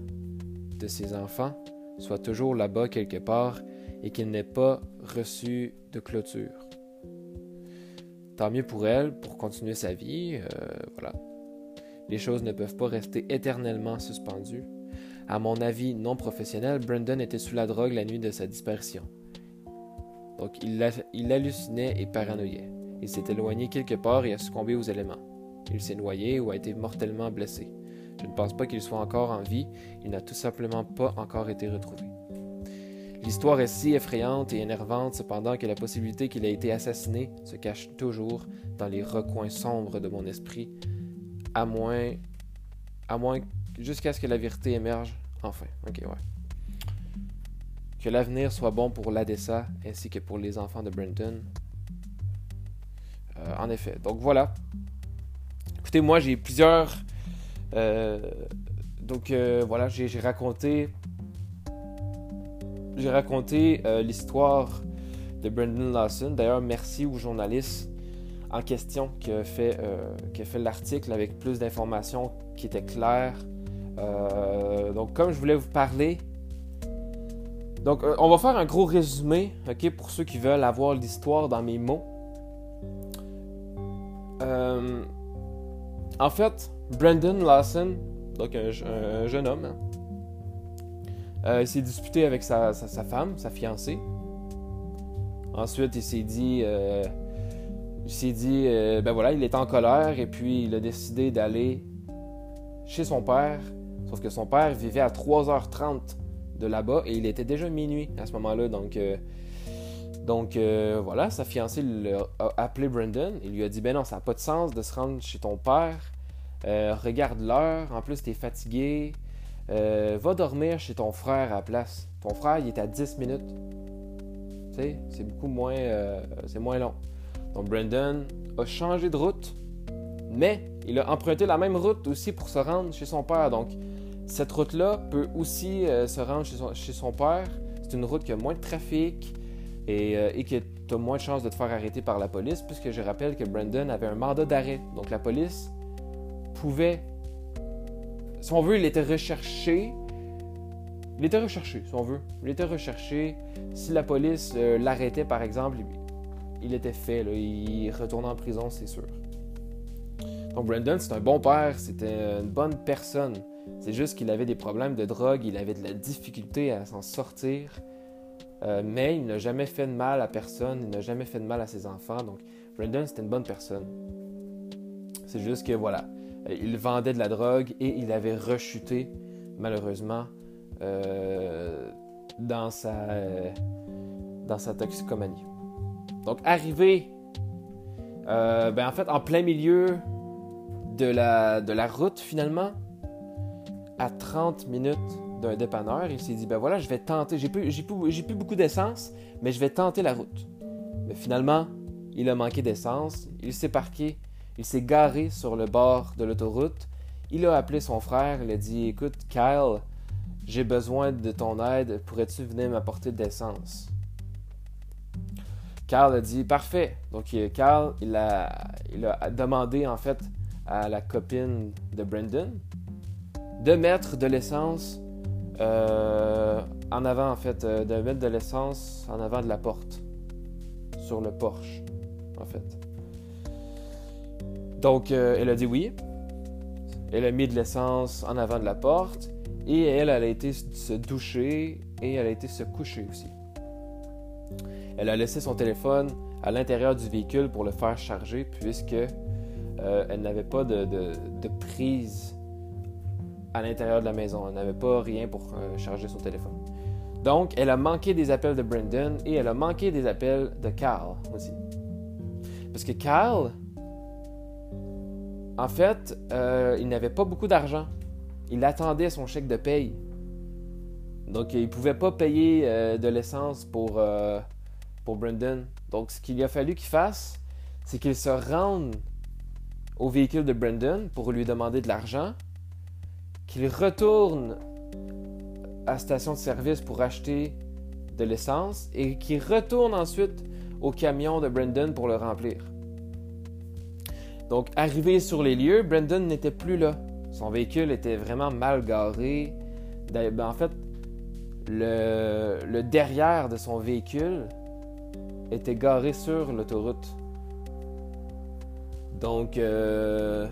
de ses enfants soit toujours là-bas quelque part et qu'il n'ait pas reçu de clôture. Tant mieux pour elle, pour continuer sa vie, euh, voilà. Les choses ne peuvent pas rester éternellement suspendues. À mon avis non professionnel, Brandon était sous la drogue la nuit de sa disparition. Donc il, hallucinait et paranoïait. Il s'est éloigné quelque part et a succombé aux éléments. Il s'est noyé ou a été mortellement blessé. Je ne pense pas qu'il soit encore en vie, il n'a tout simplement pas encore été retrouvé. L'histoire est si effrayante et énervante cependant que la possibilité qu'il ait été assassiné se cache toujours dans les recoins sombres de mon esprit, à moins, à moins jusqu'à ce que la vérité émerge enfin. Ok, ouais. Que l'avenir soit bon pour l'ADESA ainsi que pour les enfants de Brenton. Euh, en effet. Donc voilà. Écoutez, moi j'ai plusieurs. Euh, donc euh, voilà, j'ai raconté j'ai raconté euh, l'histoire de Brendan Lawson. D'ailleurs, merci aux journalistes en question qui a fait, euh, fait l'article avec plus d'informations qui étaient claires. Euh, donc, comme je voulais vous parler, donc on va faire un gros résumé, ok, pour ceux qui veulent avoir l'histoire dans mes mots. en fait, Brendan Lawson, donc un, jeune homme, hein, il s'est disputé avec sa, femme, sa fiancée. Ensuite, il s'est dit, euh, il s'est dit, euh, ben voilà, il est en colère et puis il a décidé d'aller chez son père. Sauf que son père vivait à 3h30 de là-bas et il était déjà minuit à ce moment-là. Donc, donc voilà, sa fiancée a appelé Brendan. Il lui a dit, ben non, ça n'a pas de sens de se rendre chez ton père. regarde l'heure, en plus, tu es fatigué. Euh, va dormir chez ton frère à la place. Ton frère, il est à 10 minutes. Tu sais, c'est beaucoup moins, euh, c'est moins long. Donc Brandon a changé de route, mais il a emprunté la même route aussi pour se rendre chez son père. Donc cette route-là peut aussi euh, se rendre chez son, père. C'est une route qui a moins de trafic et, et qui a moins de chances de te faire arrêter par la police, puisque je rappelle que Brandon avait un mandat d'arrêt. Donc la police pouvait si on veut, il était recherché. Il était recherché, si on veut. Il était recherché. Si la police euh, l'arrêtait, par exemple, il était fait. Il retournait en prison, c'est sûr. Donc Brandon, c'est un bon père, c'était une bonne personne. C'est juste qu'il avait des problèmes de drogue, il avait de la difficulté à s'en sortir. Euh, mais il n'a jamais fait de mal à personne, il n'a jamais fait de mal à ses enfants. Donc Brandon, c'était une bonne personne. C'est juste que voilà, il vendait de la drogue et il avait rechuté, malheureusement, euh, dans, sa, dans sa toxicomanie. Donc, arrivé, euh, ben, en fait, en plein milieu de la, route, finalement, à 30 minutes d'un dépanneur, il s'est dit, ben voilà, je vais tenter, j'ai plus, j'ai plus, plus beaucoup d'essence, mais je vais tenter la route. Mais finalement, il a manqué d'essence, il s'est parqué il s'est garé sur le bord de l'autoroute. Il a appelé son frère. Il a dit Écoute, Kyle, j'ai besoin de ton aide. Pourrais-tu venir m'apporter de l'essence? Kyle a dit Parfait. Donc, Kyle, il a, il a demandé en fait à la copine de Brendan de mettre de l'essence euh, en avant, en fait, euh, de mettre de l'essence en avant de la porte, sur le porche, en fait. Donc, euh, elle a dit oui. Elle a mis de l'essence en avant de la porte. Et elle, elle a été se doucher et elle a été se coucher aussi. Elle a laissé son téléphone à l'intérieur du véhicule pour le faire charger puisque euh, elle n'avait pas de, prise à l'intérieur de la maison. Elle n'avait pas rien pour euh, charger son téléphone. Donc, elle a manqué des appels de Brendan et elle a manqué des appels de Carl aussi. Parce que Carl, en fait, euh, il n'avait pas beaucoup d'argent. Il attendait son chèque de paye. Donc, il ne pouvait pas payer de l'essence pour, pour Brendan. Donc, ce qu'il a fallu qu'il fasse, c'est qu'il se rende au véhicule de Brendan pour lui demander de l'argent, qu'il retourne à la station de service pour acheter de l'essence et qu'il retourne ensuite au camion de Brendan pour le remplir. Donc, arrivé sur les lieux, Brendan n'était plus là. Son véhicule était vraiment mal garé. Ben, en fait, le, le derrière de son véhicule était garé sur l'autoroute. Donc, euh,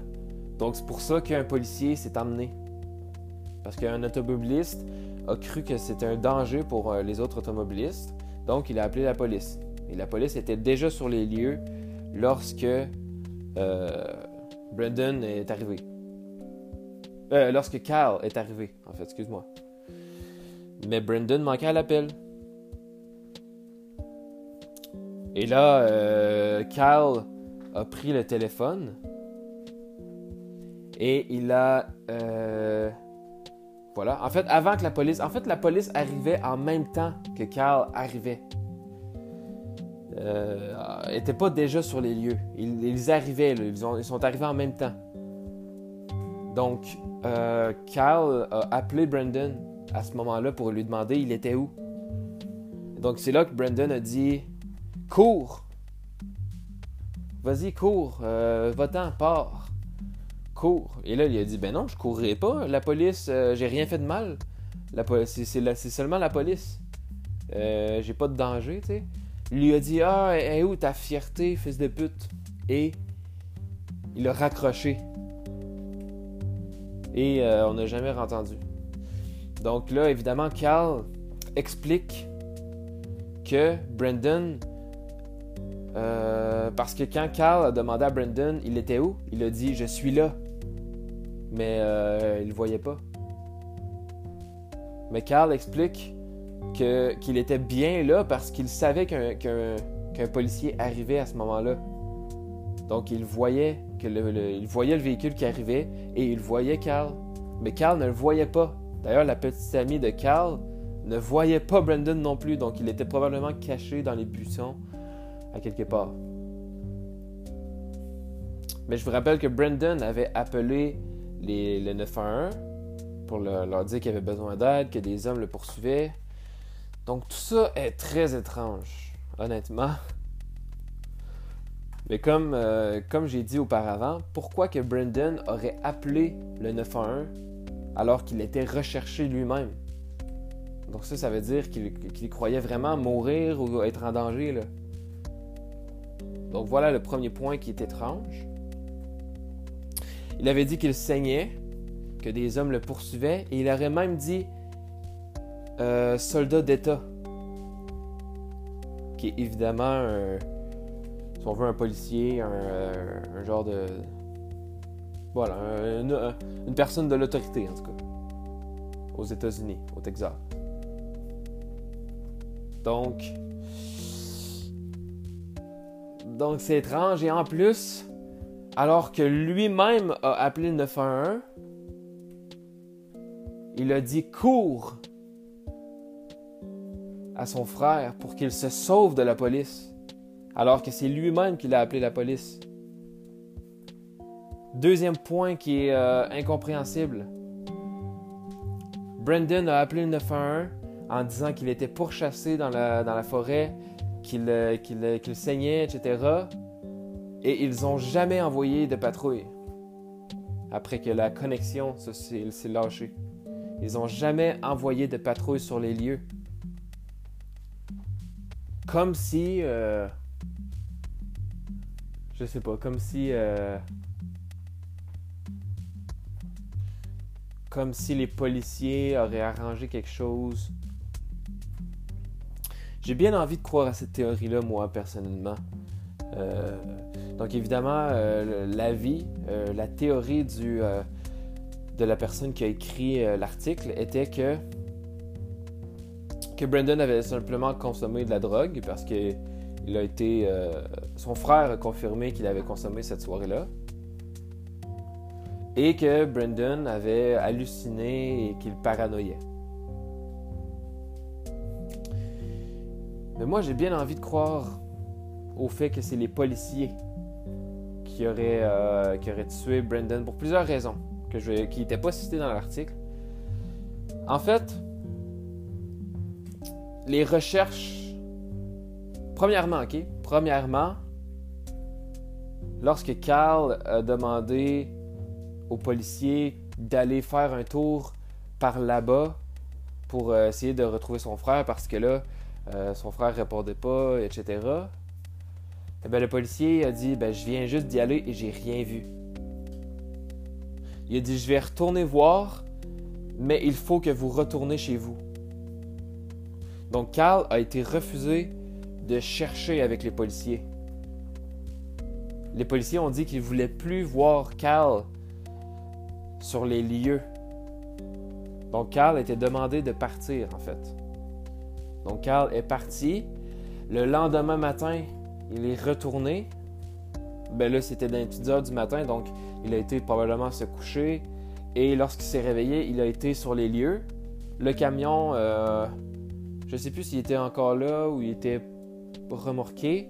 donc c'est pour ça qu'un policier s'est emmené. Parce qu'un automobiliste a cru que c'était un danger pour euh, les autres automobilistes. Donc, il a appelé la police. Et la police était déjà sur les lieux lorsque euh, Brendan est arrivé. lorsque Cal est arrivé, en fait, excuse-moi. Mais Brendan manquait à l'appel. Et là, Cal a pris le téléphone et il a. Euh, voilà. En fait, avant que la police. En fait, la police arrivait en même temps que Carl arrivait. Euh, était pas déjà sur les lieux. Ils, arrivaient, Ils, sont arrivés en même temps. Donc, euh, Carl a appelé Brandon à ce moment-là pour lui demander il était où. Donc, c'est là que Brandon a dit Cours Vas-y, cours, euh, va-t'en, pars. Cours. Et là, il a dit Ben non, je courrai pas. La police, euh, j'ai rien fait de mal. C'est, seulement la police. Euh, j'ai pas de danger, tu sais. Il lui a dit Ah, est où ta fierté, fils de pute? Et il a raccroché. Et euh, on n'a jamais entendu. Donc là, évidemment, Carl explique que Brendan euh, parce que quand Carl a demandé à Brendan il était où, il a dit je suis là. Mais euh, il le voyait pas. Mais Carl explique qu'il était bien là parce qu'il savait qu'un policier arrivait à ce moment-là. Donc il voyait, que il voyait le véhicule qui arrivait et il voyait Carl. Mais Carl ne le voyait pas. D'ailleurs, la petite amie de Carl ne voyait pas Brendan non plus, donc il était probablement caché dans les buissons à quelque part. Mais je vous rappelle que Brendan avait appelé les, le 911 pour leur dire qu'il avait besoin d'aide, que des hommes le poursuivaient. Donc tout ça est très étrange, honnêtement. Mais comme, euh, comme j'ai dit auparavant, pourquoi que Brendan aurait appelé le 911 alors qu'il était recherché lui-même? Donc ça, ça veut dire qu'il croyait vraiment mourir ou être en danger. Donc voilà le premier point qui est étrange. Il avait dit qu'il saignait, que des hommes le poursuivaient, et il aurait même dit euh, soldat d'État, qui est évidemment, un, si on veut, un policier, un, euh, genre de... Voilà, une personne de l'autorité en tout cas, aux États-Unis, au Texas. Donc, donc c'est étrange. Et en plus, alors que lui-même a appelé le 911, il a dit cours à son frère pour qu'il se sauve de la police, alors que c'est lui-même qui l'a appelé la police. Deuxième point qui est euh, incompréhensible. Brendan a appelé le 911 en disant qu'il était pourchassé dans la, dans la forêt euh, euh, qu'il saignait, etc. Et ils n'ont jamais envoyé de patrouille après que la connexion s'est lâchée. Ils n'ont jamais envoyé de patrouille sur les lieux. Comme si... Euh, je sais pas, comme si... comme si les policiers auraient arrangé quelque chose j'ai bien envie de croire à cette théorie-là, moi, personnellement. donc évidemment, la vie, la théorie du, de la personne qui a écrit l'article était que que Brandon avait simplement consommé de la drogue parce que il a été. Euh, son frère a confirmé qu'il avait consommé cette soirée-là. Et que Brandon avait halluciné et qu'il paranoïait. Mais moi, j'ai bien envie de croire au fait que c'est les policiers qui auraient, euh, qui auraient tué Brandon pour plusieurs raisons que je, qui n'étaient pas citées dans l'article. En fait, les recherches. Premièrement, OK? Premièrement, lorsque Carl a demandé aux policiers d'aller faire un tour par là-bas pour euh, essayer de retrouver son frère parce que là, euh, son frère répondait pas, etc. Eh bien, le policier a dit ben, Je viens juste d'y aller et j'ai rien vu. Il a dit Je vais retourner voir, mais il faut que vous retournez chez vous. Donc Carl a été refusé de chercher avec les policiers. Les policiers ont dit qu'ils ne voulaient plus voir Carl sur les lieux. Donc Carl été demandé de partir en fait. Donc Carl est parti. Le lendemain matin, il est retourné. Ben là, c'était dans les heures du matin, donc il a été probablement se coucher. Et lorsqu'il s'est réveillé, il a été sur les lieux. Le camion, euh, je sais plus s'il était encore là ou il était remorqué.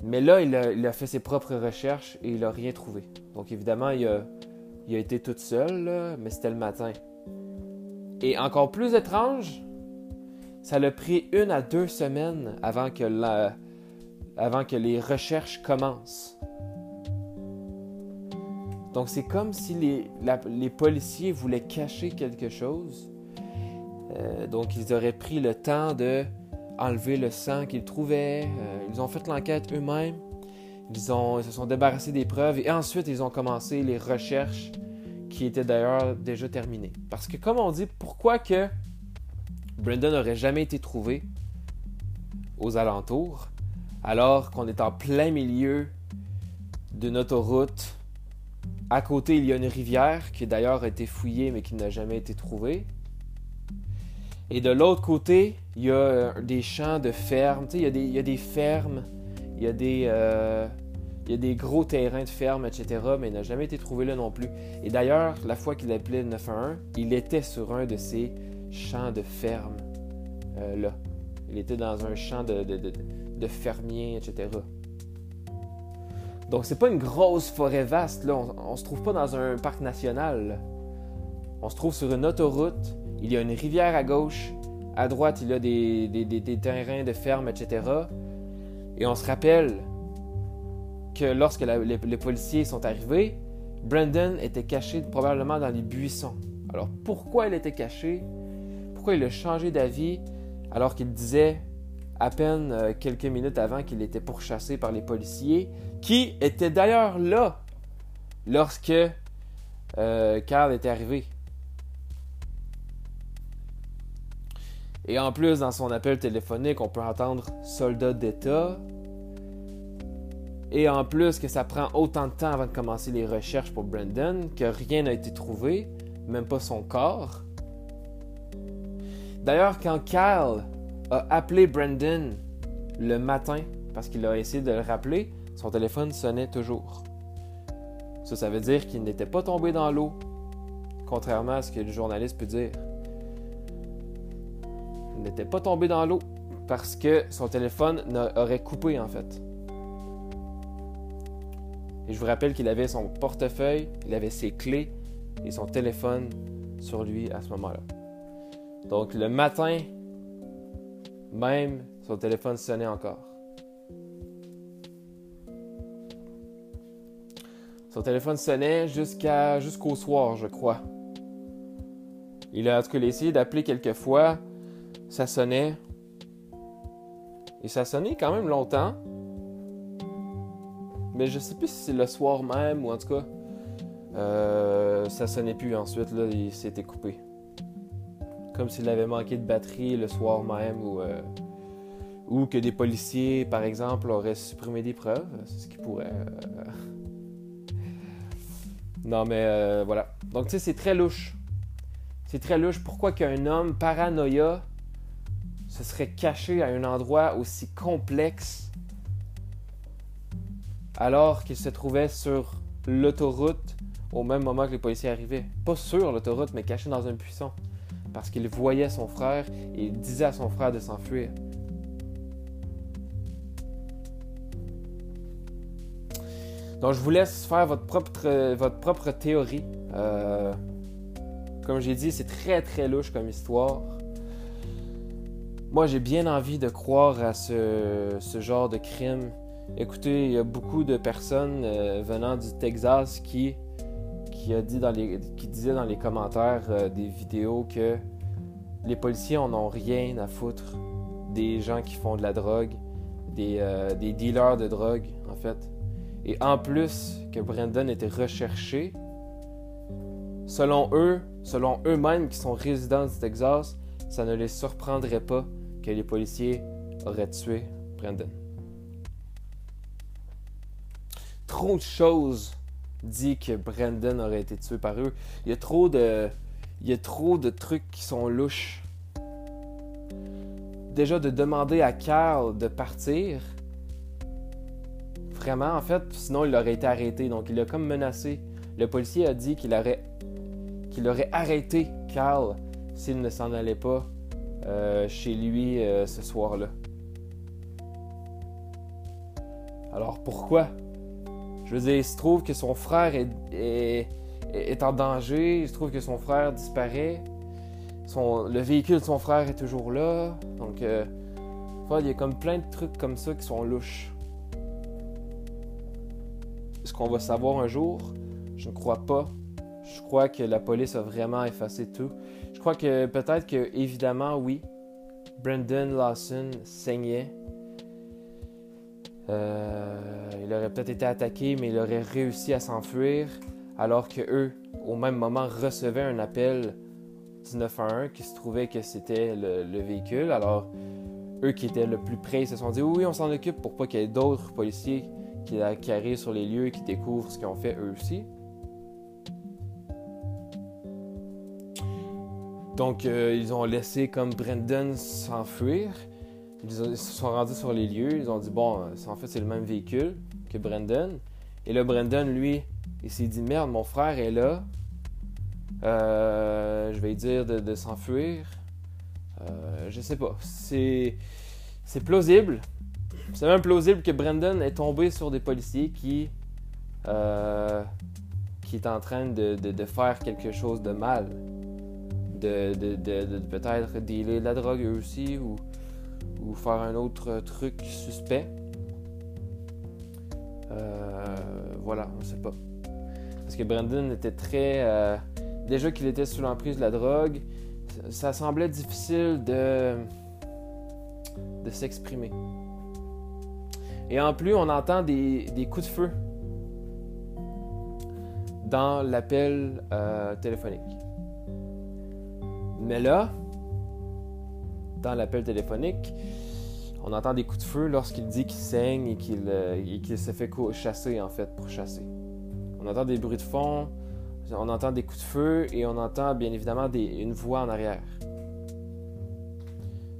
Mais là, il a, fait ses propres recherches et il n'a rien trouvé. Donc évidemment, il a, été tout seul, mais c'était le matin. Et encore plus étrange, ça l'a pris une à deux semaines avant que, les recherches commencent. Donc c'est comme si les policiers voulaient cacher quelque chose euh, donc, ils auraient pris le temps de enlever le sang qu'ils trouvaient. Euh, ils ont fait l'enquête eux-mêmes. Ils, ont, se sont débarrassés des preuves et ensuite ils ont commencé les recherches qui étaient d'ailleurs déjà terminées. Parce que comme on dit, pourquoi que Brendan n'aurait jamais été trouvé aux alentours alors qu'on est en plein milieu d'une autoroute. À côté, il y a une rivière qui d'ailleurs a été fouillée mais qui n'a jamais été trouvée. Et de l'autre côté, il y a euh, des champs de ferme. Il y, a des, y a des fermes, il y a des, euh, gros terrains de ferme, etc. Mais il n'a jamais été trouvé là non plus. Et d'ailleurs, la fois qu'il appelé le 911, il était sur un de ces champs de ferme euh, là. Il était dans un champ de, de, de, fermiers, etc. Donc c'est pas une grosse forêt vaste là. On, on se trouve pas dans un parc national. On se trouve sur une autoroute il y a une rivière à gauche. À droite, il y a des, terrains de ferme, etc. Et on se rappelle que lorsque les, policiers sont arrivés, Brandon était caché probablement dans les buissons. Alors pourquoi il était caché? Pourquoi il a changé d'avis alors qu'il disait à peine euh, quelques minutes avant qu'il était pourchassé par les policiers, qui étaient d'ailleurs là lorsque euh, Carl était arrivé? Et en plus, dans son appel téléphonique, on peut entendre soldat d'État. Et en plus, que ça prend autant de temps avant de commencer les recherches pour Brandon, que rien n'a été trouvé, même pas son corps. D'ailleurs, quand Kyle a appelé Brandon le matin, parce qu'il a essayé de le rappeler, son téléphone sonnait toujours. Ça, ça veut dire qu'il n'était pas tombé dans l'eau, contrairement à ce que le journaliste peut dire n'était pas tombé dans l'eau parce que son téléphone aurait coupé en fait. Et je vous rappelle qu'il avait son portefeuille, il avait ses clés et son téléphone sur lui à ce moment-là. Donc le matin, même son téléphone sonnait encore. Son téléphone sonnait jusqu'à jusqu'au soir, je crois. Il a en tout cas essayé d'appeler quelques fois ça sonnait. Et ça sonnait quand même longtemps. Mais je sais plus si c'est le soir même ou en tout cas. Euh, ça sonnait plus ensuite, là, il s'était coupé. Comme s'il avait manqué de batterie le soir même ou, euh, Ou que des policiers, par exemple, auraient supprimé des preuves. C'est ce qui pourrait. Euh, non, mais euh, voilà. Donc, tu sais, c'est très louche. C'est très louche. Pourquoi qu'un homme paranoïa se serait caché à un endroit aussi complexe alors qu'il se trouvait sur l'autoroute au même moment que les policiers arrivaient. Pas sur l'autoroute, mais caché dans un buisson. Parce qu'il voyait son frère et il disait à son frère de s'enfuir. Donc je vous laisse faire votre propre, votre propre théorie. Euh, comme j'ai dit, c'est très très louche comme histoire. Moi j'ai bien envie de croire à ce, genre de crime. Écoutez, il y a beaucoup de personnes euh, venant du Texas qui, a dit dans les, qui disaient dans les commentaires euh, des vidéos que les policiers en ont rien à foutre des gens qui font de la drogue, des, des dealers de drogue en fait. Et en plus que Brandon était recherché, selon eux, selon eux-mêmes qui sont résidents du Texas, ça ne les surprendrait pas que les policiers auraient tué Brandon. Trop de choses disent que Brandon aurait été tué par eux. Il y a trop de, il y a trop de trucs qui sont louches. Déjà de demander à Carl de partir, Vraiment, en fait, sinon il aurait été arrêté. Donc il a comme menacé. Le policier a dit qu'il aurait, qu'il aurait arrêté Carl s'il ne s'en allait pas euh, chez lui euh, ce soir-là. Alors pourquoi? Je veux dire, il se trouve que son frère est, en danger, il se trouve que son frère disparaît, son, le véhicule de son frère est toujours là, donc euh, il y a comme plein de trucs comme ça qui sont louches. Est-ce qu'on va savoir un jour? Je ne crois pas. Je crois que la police a vraiment effacé tout. Crois que peut-être que, évidemment, oui, Brendan Lawson saignait. Euh, il aurait peut-être été attaqué, mais il aurait réussi à s'enfuir, alors que eux, au même moment, recevaient un appel du 911 qui se trouvait que c'était le, le, véhicule. Alors, eux qui étaient le plus près, se sont dit oui, on s'en occupe pour pas qu'il y ait d'autres policiers qui, arrivent sur les lieux et qui découvrent ce qu'ils ont fait eux aussi. Donc, euh, ils ont laissé comme Brendan s'enfuir. Ils, se sont rendus sur les lieux. Ils ont dit Bon, euh, en fait, c'est le même véhicule que Brendan. Et là, Brendan, lui, il s'est dit Merde, mon frère est là. Euh, je vais dire de, s'enfuir. je sais pas. C'est, c'est plausible. C'est même plausible que Brandon est tombé sur des policiers qui, euh, qui est en train de, faire quelque chose de mal. De, peut-être dealer de la drogue eux aussi ou, faire un autre truc suspect. Euh, voilà, on ne sait pas. Parce que Brandon était très. Euh, déjà qu'il était sous l'emprise de la drogue, ça semblait difficile de, de s'exprimer. Et en plus, on entend des, coups de feu dans l'appel euh, téléphonique. Mais là, dans l'appel téléphonique, on entend des coups de feu lorsqu'il dit qu'il saigne et qu'il euh, se fait chasser, en fait, pour chasser. On entend des bruits de fond, on entend des coups de feu et on entend bien évidemment une voix en arrière.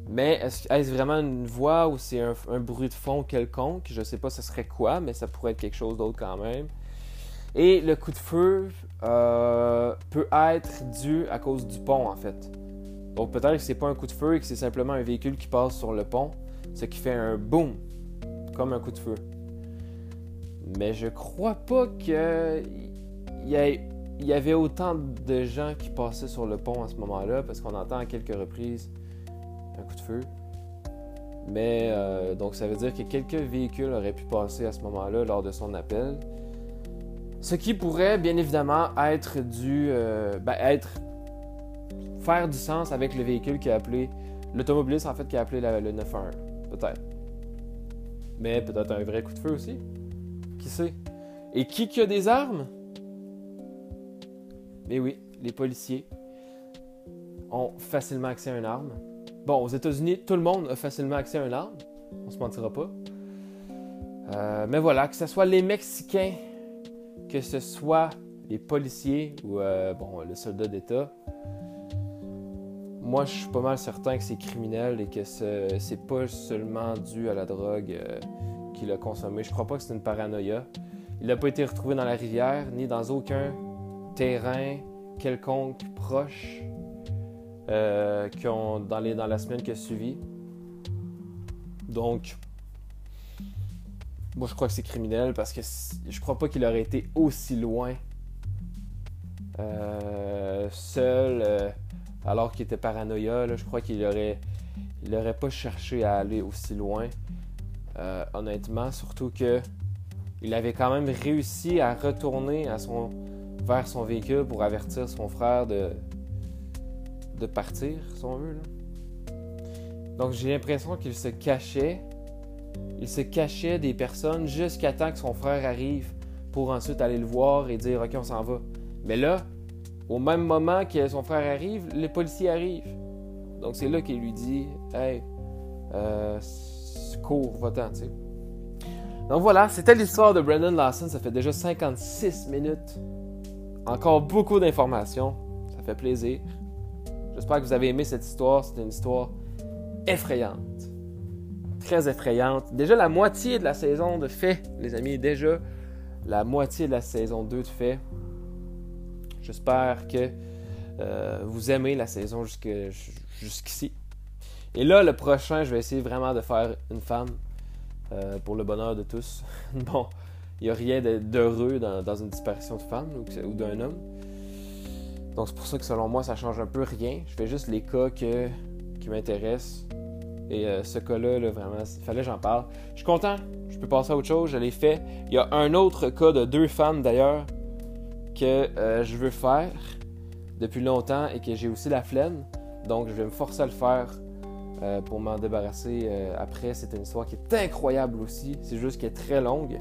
Mais est-ce vraiment une voix ou c'est un, bruit de fond quelconque? Je sais pas ce serait quoi, mais ça pourrait être quelque chose d'autre quand même. Et le coup de feu euh, peut être dû à cause du pont en fait. Donc peut-être que c'est pas un coup de feu et que c'est simplement un véhicule qui passe sur le pont, ce qui fait un boom, comme un coup de feu. Mais je crois pas qu'il y, y avait autant de gens qui passaient sur le pont à ce moment-là, parce qu'on entend à quelques reprises un coup de feu. Mais euh, donc ça veut dire que quelques véhicules auraient pu passer à ce moment-là lors de son appel. Ce qui pourrait bien évidemment être du. Euh, ben, être. faire du sens avec le véhicule qui a appelé. L'automobiliste en fait qui a appelé le 911. Peut-être. Mais peut-être un vrai coup de feu aussi. Qui sait? Et qui qui a des armes? Mais oui, les policiers ont facilement accès à une arme. Bon, aux États-Unis, tout le monde a facilement accès à une arme. On se mentira pas. Euh, mais voilà, que ce soit les Mexicains, que ce soit les policiers ou euh, bon, le soldat d'État, moi je suis pas mal certain que c'est criminel et que c'est pas seulement dû à la drogue euh, qu'il a consommé. Je crois pas que c'est une paranoïa. Il n'a pas été retrouvé dans la rivière ni dans aucun terrain quelconque proche dans, dans la semaine qui a suivi. Donc, moi, je crois que c'est criminel parce que je crois pas qu'il aurait été aussi loin euh, seul euh, alors qu'il était paranoïa. je crois qu'il aurait, pas cherché à aller aussi loin. Euh, honnêtement, surtout que il avait quand même réussi à retourner vers son véhicule pour avertir son frère de, de partir, si on veut. Donc j'ai l'impression qu'il se cachait il se cachait des personnes jusqu'à temps que son frère arrive pour ensuite aller le voir et dire OK, on s'en va. Mais là, au même moment que son frère arrive, les policiers arrivent. Donc c'est là qu'il lui dit Hey, euh, cours, va-t'en, tu sais. Donc voilà, c'était l'histoire de Brendan Lawson. Ça fait déjà 56 minutes. Encore beaucoup d'informations. Ça fait plaisir. J'espère que vous avez aimé cette histoire. C'est une histoire effrayante très effrayante. Déjà la moitié de la saison de fait, les amis, déjà la moitié de la saison 2 de fait. J'espère que euh, vous aimez la saison jusqu'ici. Et là, le prochain, je vais essayer vraiment de faire une femme euh, pour le bonheur de tous. bon, il n'y a rien d'heureux dans, une disparition de femme ou, d'un homme. Donc c'est pour ça que selon moi, ça change un peu rien. Je fais juste les cas que, qui m'intéressent et euh, ce cas-là, vraiment, il fallait que j'en parle. Je suis content, je peux passer à autre chose, je l'ai fait. Il y a un autre cas de deux femmes d'ailleurs que euh, je veux faire depuis longtemps et que j'ai aussi la flemme. Donc je vais me forcer à le faire euh, pour m'en débarrasser après. C'est une histoire qui est incroyable aussi. C'est juste qu'elle est très longue.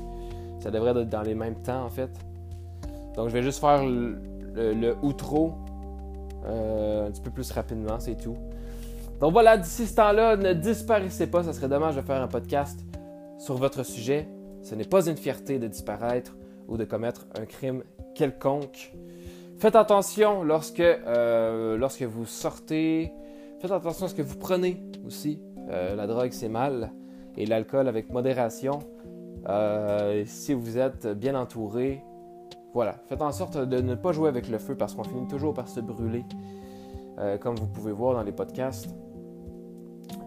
Ça devrait être dans les mêmes temps en fait. Donc je vais juste faire le, le outro un petit peu plus rapidement, c'est tout. Donc voilà, d'ici ce temps-là, ne disparaissez pas. Ça serait dommage de faire un podcast sur votre sujet. Ce n'est pas une fierté de disparaître ou de commettre un crime quelconque. Faites attention lorsque, euh, lorsque vous sortez. Faites attention à ce que vous prenez aussi. Euh, la drogue, c'est mal. Et l'alcool avec modération. Euh, si vous êtes bien entouré, voilà. Faites en sorte de ne pas jouer avec le feu parce qu'on finit toujours par se brûler. comme vous pouvez voir dans les podcasts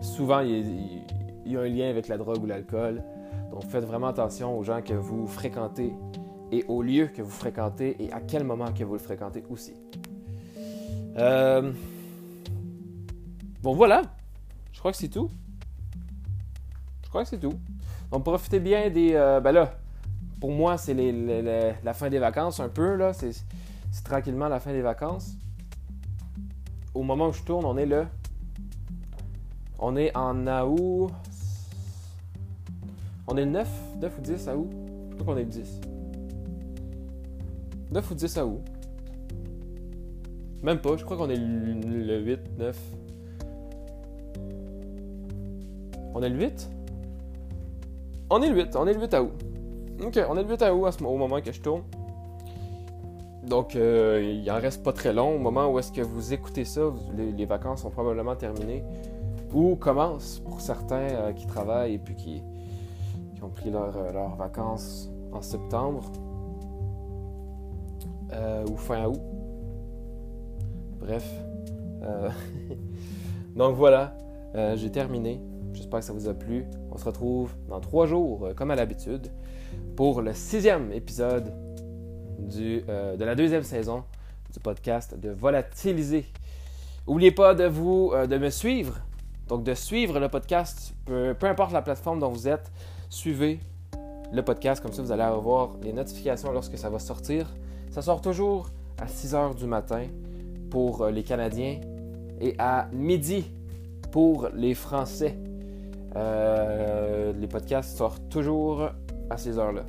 souvent, il y, a, un lien avec la drogue ou l'alcool. Donc, faites vraiment attention aux gens que vous fréquentez et aux lieux que vous fréquentez et à quel moment que vous le fréquentez aussi. Euh, bon, voilà. Je crois que c'est tout. Je crois que c'est tout. Donc, profitez bien des... Euh, ben là, pour moi, c'est la fin des vacances un peu. là. C'est tranquillement la fin des vacances. Au moment où je tourne, on est le on est en août. On est le 9, 9 ou 10 à août. Je crois qu'on est le 10. 9 ou 10 à août. Même pas, je crois qu'on est le 8, 9. On est le 8 On est le 8, on est le 8 à août. Ok, on est le 8 à août au moment que je tourne. Donc, euh, il en reste pas très long. Au moment où est-ce que vous écoutez ça, les vacances sont probablement terminées ou commence pour certains euh, qui travaillent et puis qui, ont pris euh, leurs vacances en septembre euh, ou fin août. Bref. Donc voilà, j'ai terminé. J'espère que ça vous a plu. On se retrouve dans trois jours, comme à l'habitude, pour le sixième épisode du, de la deuxième saison du podcast de Volatiliser. N'oubliez pas de vous de me suivre donc, de suivre le podcast, peu, importe la plateforme dont vous êtes, suivez le podcast, comme ça vous allez avoir les notifications lorsque ça va sortir. Ça sort toujours à 6 h du matin pour euh, les Canadiens et à midi pour les Français. Euh, les podcasts sortent toujours à ces heures-là.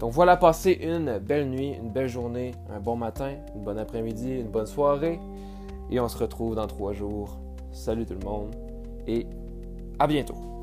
Donc voilà, passez une belle nuit, une belle journée, un bon matin, une bonne après-midi, une bonne soirée. Et on se retrouve dans trois jours Salut tout le monde et à bientôt.